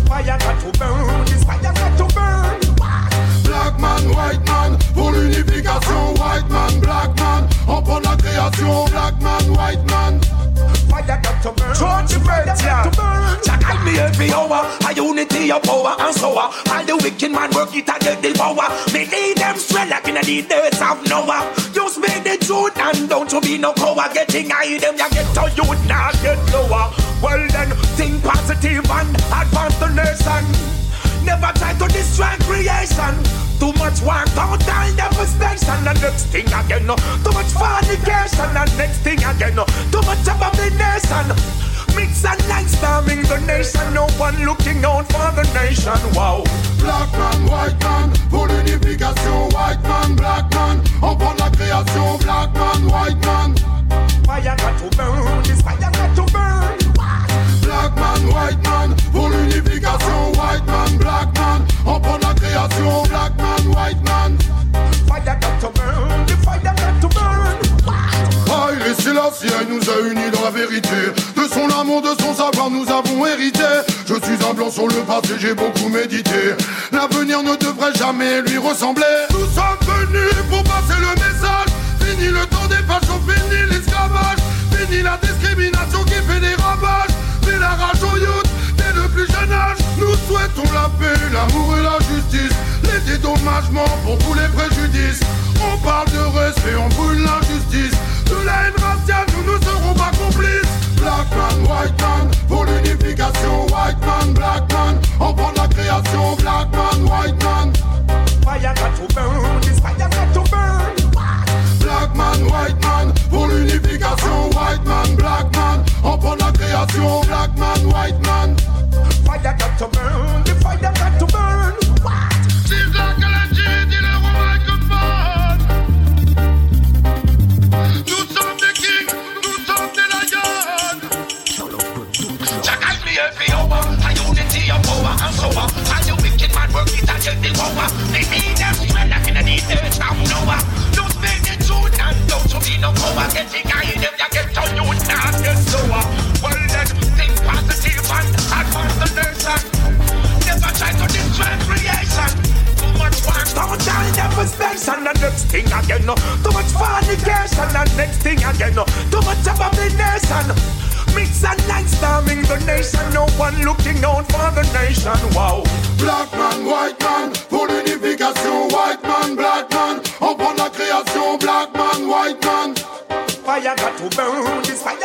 Fire got to burn, this fire got to burn. Black man, white man, pour l'unification. White man, black man, on prend la création. Black man, white man. Fire got to burn. George Birds, yeah. Jah guide me every hour. A unity of power and so on. All the wicked man work it and get the power. Me need them straight like in the days of Noah. Use me the truth and don't you be no coward. Getting high them, ya get to you now get lower. Well then, think positive and advance the nation. Never try to destroy creation. Too much work, don't die, never station. The next thing again, no. too much fornication. The next thing again, no. too much abomination. Mix and night storming the nation. No one looking out for the nation. Wow. Black man, white man, pour l'unification. White man, black man, on prend la création. Black man, white man. Fire got to burn, this fire got to création. Black man, white man. Fire got to burn, the fire got to burn. Nous a unis dans la vérité. De son amour, de son savoir nous avons hérité. Je suis un blanc sur le passé, j'ai beaucoup médité. L'avenir ne devrait jamais lui ressembler. Nous sommes venus pour passer le message. Fini le temps des fachos, fini l'esclavage. Fini la discrimination qui fait des ravages. Mais la rage au youth dès le plus jeune âge Nous souhaitons la paix, l'amour et la justice. Les dédommagements pour tous les préjudices. On parle de respect, on brûle l'injustice. De la haine raciale, nous ne serons pas complices. Black man, white man, pour l'unification. White man, black man, on prend la création. Black man, white man. Fire got to burn, this fire got to burn. Black man, white man, pour l'unification. White man, black man, on prend la création. Black man, white man got to burn, the fire got to burn. C'est là que la dit le roi microphone Nous sommes des kings, nous sommes des lions Jah guide me every hour. A unity of power and on. All the wicked man work it and get the power. They need them strength like in the days of Noah. Just make the truth and don't you be no coward. Getting high them, ya get to you much work, don't die, never. The next thing again. Too much fornication. The next thing again. Too much abomination. Mix and night storming the nation. No one looking out for the nation. Wow. Black man, white man, pour l'unification White man, black man, on prend la création Black man, white man Fire got to burn, this fire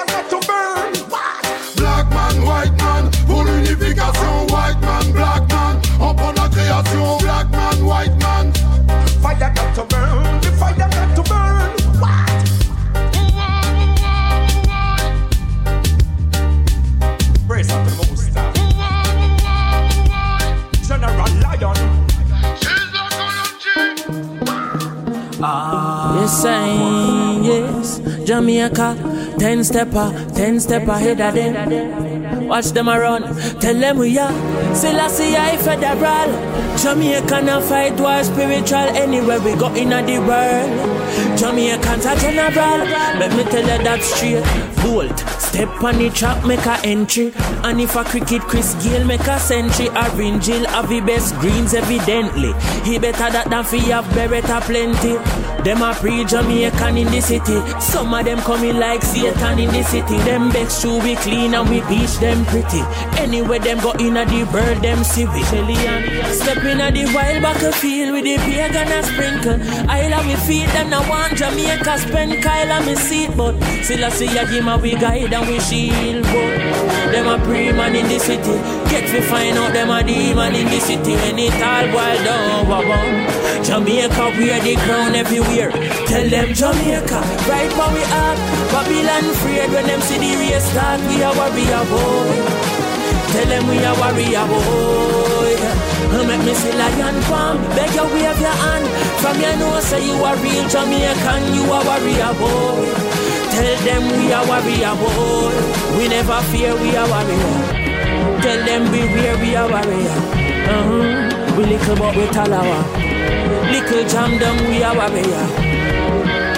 Jamaica, ten stepper, ten step ahead of them. Watch them around, tell them we are. Selassie I federal. Jamaica na fight war spiritual anywhere we go in the world. Jamaicans are general. Let me tell you that straight. bolt. Step on the track, make a entry. And if a cricket Chris Gayle make a century, Orange Hill have the best greens evidently. He better that than fi have Beretta plenty. Them a pre-Jamaican in the city. Some of them coming like Satan in the city. Them best shoe we clean and we beach them pretty. Anywhere them go in a the bird them we. Step in a the wild battlefield with the pagan a sprinkle. I love me feet them I want Jamaica spend Kyle and me seat but still I see a give we guide and we shield but them a pre-man in the city. Get to find out them a demon in the city when it all down. Wow, Jamaica wear the crown everywhere. Tell them Jamaica, right where we at. Babylon afraid when them see the race start. We a warrior boy. Tell them we a warrior boy. Make me see lion palm, beg you wave your hand. From your know say you a real Jamaican, you a warrior boy. Tell them we a warrior boy. We never fear, we a warrior. Tell them beware, we a warrior. Uh-huh. We little but we talawa. Little jam down, we a warrior.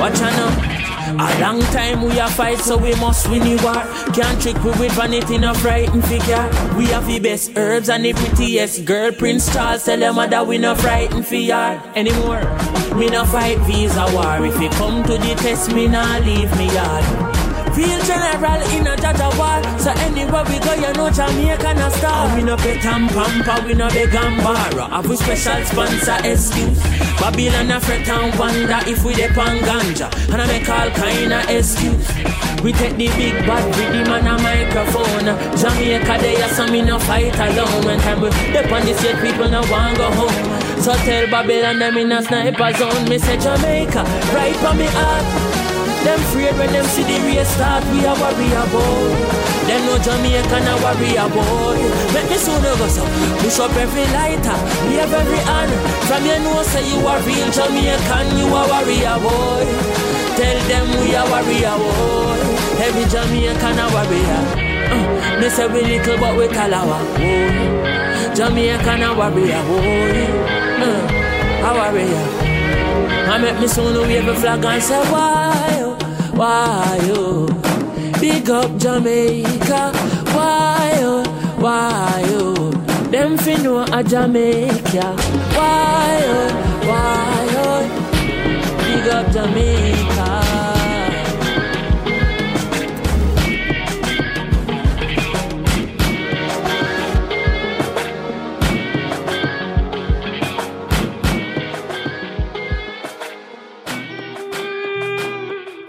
Watch out now. A long time we a fight, so we must win the war. Can't trick we with vanity, no frightened figure. We have the best herbs and the prettiest girl. Prince Charles tell them that we no frightened for yard anymore. Me no fight visa war. If you come to the test, me nah leave me yard. Real general in a Jaja war. So anywhere we go, you know Jamaica na star. We no bet and we no beg and borrow. Have we special sponsor excuse? Babylon a fret and wonder if we dep on ganja. And I make all kind of excuse. We take the big bad rhythm and a microphone. Jamaica there, so me no fight alone. When time we dep on the state, people no want go home. So tell Babylon them in a sniper zone. Me say Jamaica, right for me heart. Them afraid when them see the race start, we a warrior boy. Them know Jamaican a warrior boy. Make me soon go so. Push up every lighter, wave every hand. From you know say you a real Jamaican, you a warrior boy. Tell them we a warrior boy. Every Jamaican a warrior. Uh, me say we little but we talawa boy. Jamaican a warrior boy. Uh, a warrior. I make me soon wave a flag and say why, oh, why, oh. Big up Jamaica, why, oh, why, oh. Them fi know a Jamaica, why, oh, why, oh. Big up Jamaica.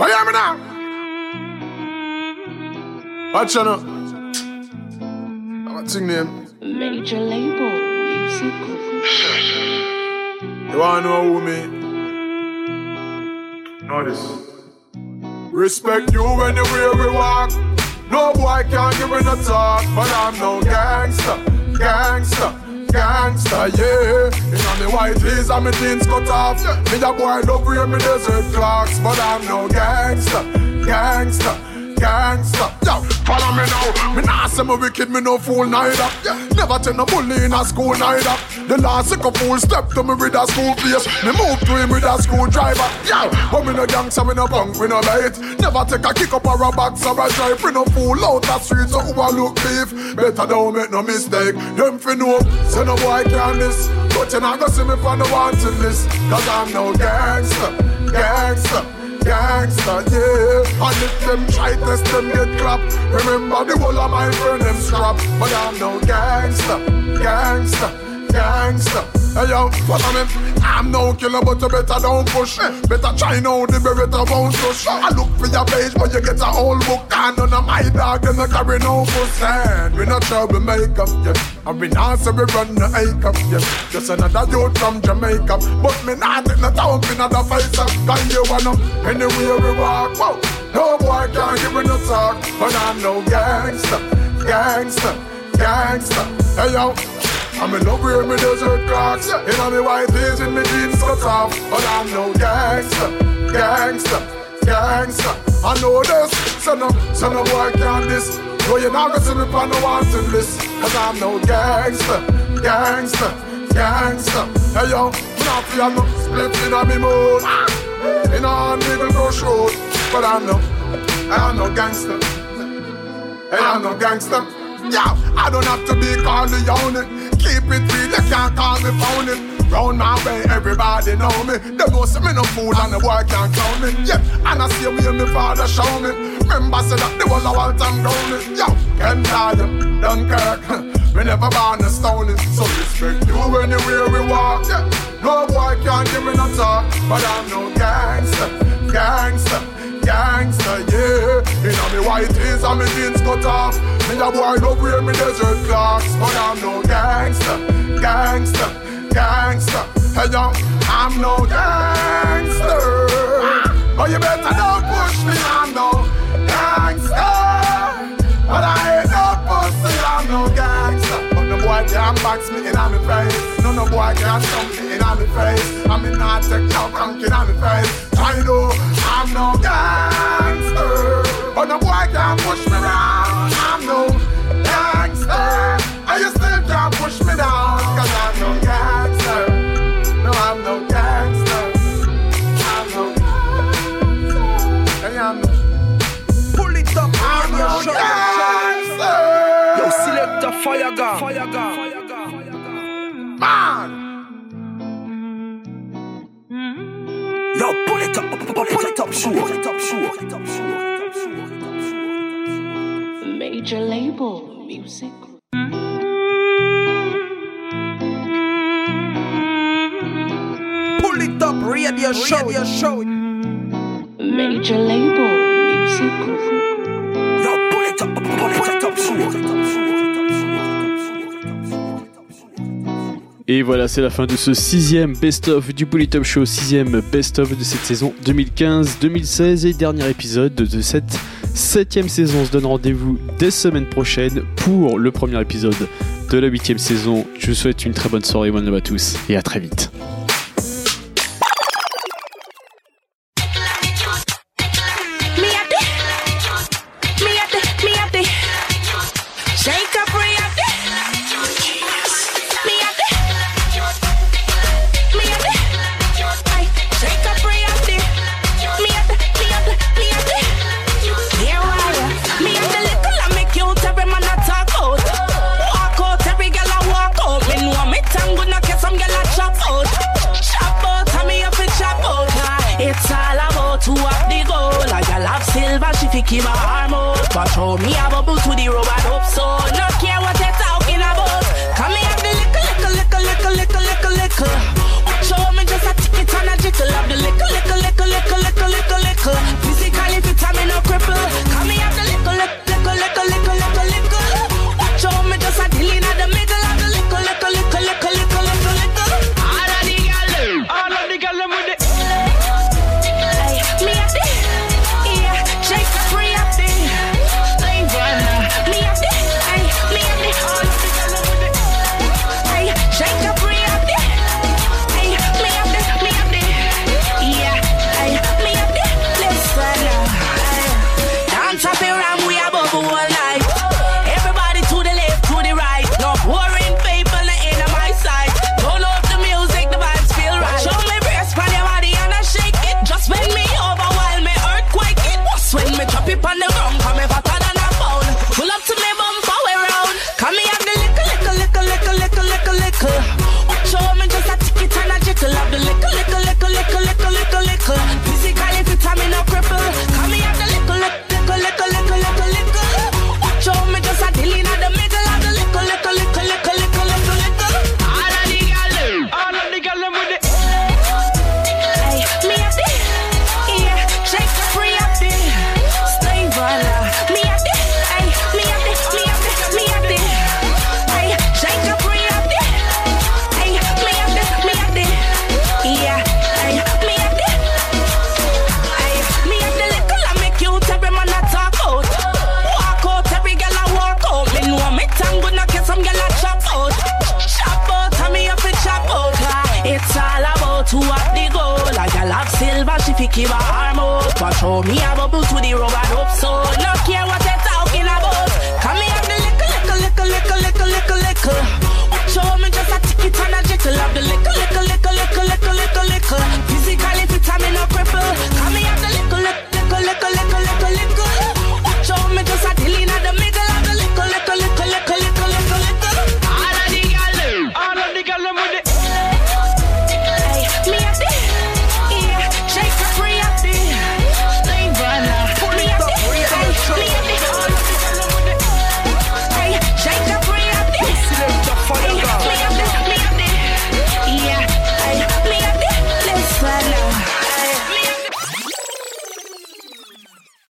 You hear me now? Watch out now. What's your name? Major label music. You wanna know who me? Know this. Respect you anywhere we walk. No boy can't give me no talk, but I'm no gangster, gangster, gangster, yeah. In on me white and me jeans cut off. Me a boy love wear me desert clocks, but I'm no gangster, gangster, gangster. Follow me now. Me nah say me wicked, me no fool neither. Never tell no bully in a school neither. The last sick fool step to me with a school face. Me move to him with a screwdriver. Yo, but me no gangster, me no punk, me no bait. Never take a kick up or a box or a drive. Me no fool out the streets or overlook beef. Better don't make no mistake. Them fi know, say no boy can this. But you not gonna see me for the wanted list. Cause I'm no gangster, gangster. Gangster, yeah. And if them try test them get clapped. Remember the whole of my friend them strap. But I'm no gangster, gangster, gangster. Hey yo, follow me. I'm no killer, but you better don't push. Better try now the better won't push. I look for your page, but you get a whole book. And none of my dog, them no carry no pussy. And we not makeup, yeah. And we not say we run the acre, yeah. Just another youth from Jamaica. But me not in the town, me not a face up. Can you wanna? Anywhere we walk. No boy can't give me no talk. But I'm no gangster, gangster, gangster. Hey yo. I'm in love with me desert crocs. Yeah. In all me white days in me jeans cut off. But I'm no gangster, gangster, gangster. I know this. So no, so no boy can this. No, you're not gonna see me on the wanted list. Cause I'm no gangster, gangster, gangster. Hey yo, I'm not feel no split in a me mood. In a nigga go short. But I'm no, I'm no gangster. Hey, I'm no gangster. Yeah, I don't have to be Corleone. Keep it real, you can't call me phony. Round my way, everybody know me. They know see me no fool and the boy can't clown me. Yeah, and I see me and my father show me. Remember say that the was a down Downey. Yo, Ken Dyer, Dunkirk. we never born a stone, so respect you anywhere we walk. Yeah. No boy can't give me no talk, but I'm no gangster. Gangster, gangster, yeah. In all me white is and me jeans cut off. Me a boy love wear me desert clocks, but I'm no gangster, gangster, gangster. Hey yo, I'm no gangster. But you better don't push me, I'm no gangster. But I ain't no pussy, I'm no gangster boy can box me in me face. No, no boy can't stomp me in me face. I'm in mean, not take no punk in me face. I know I'm no gangster, uh. but no boy can push me round. But pull it up, sure. Pull it up, sure. Major label music. Pull it up, radio show, radio show. Major label music. Now pull it up, pull it up, sure. Et voilà, c'est la fin de ce sixième best-of du Bully Top Show, sixième best-of de cette saison 2015-2016 et dernier épisode de cette septième saison. On se donne rendez-vous dès semaine prochaine pour le premier épisode de la huitième saison. Je vous souhaite une très bonne soirée, bonne love à tous et à très vite.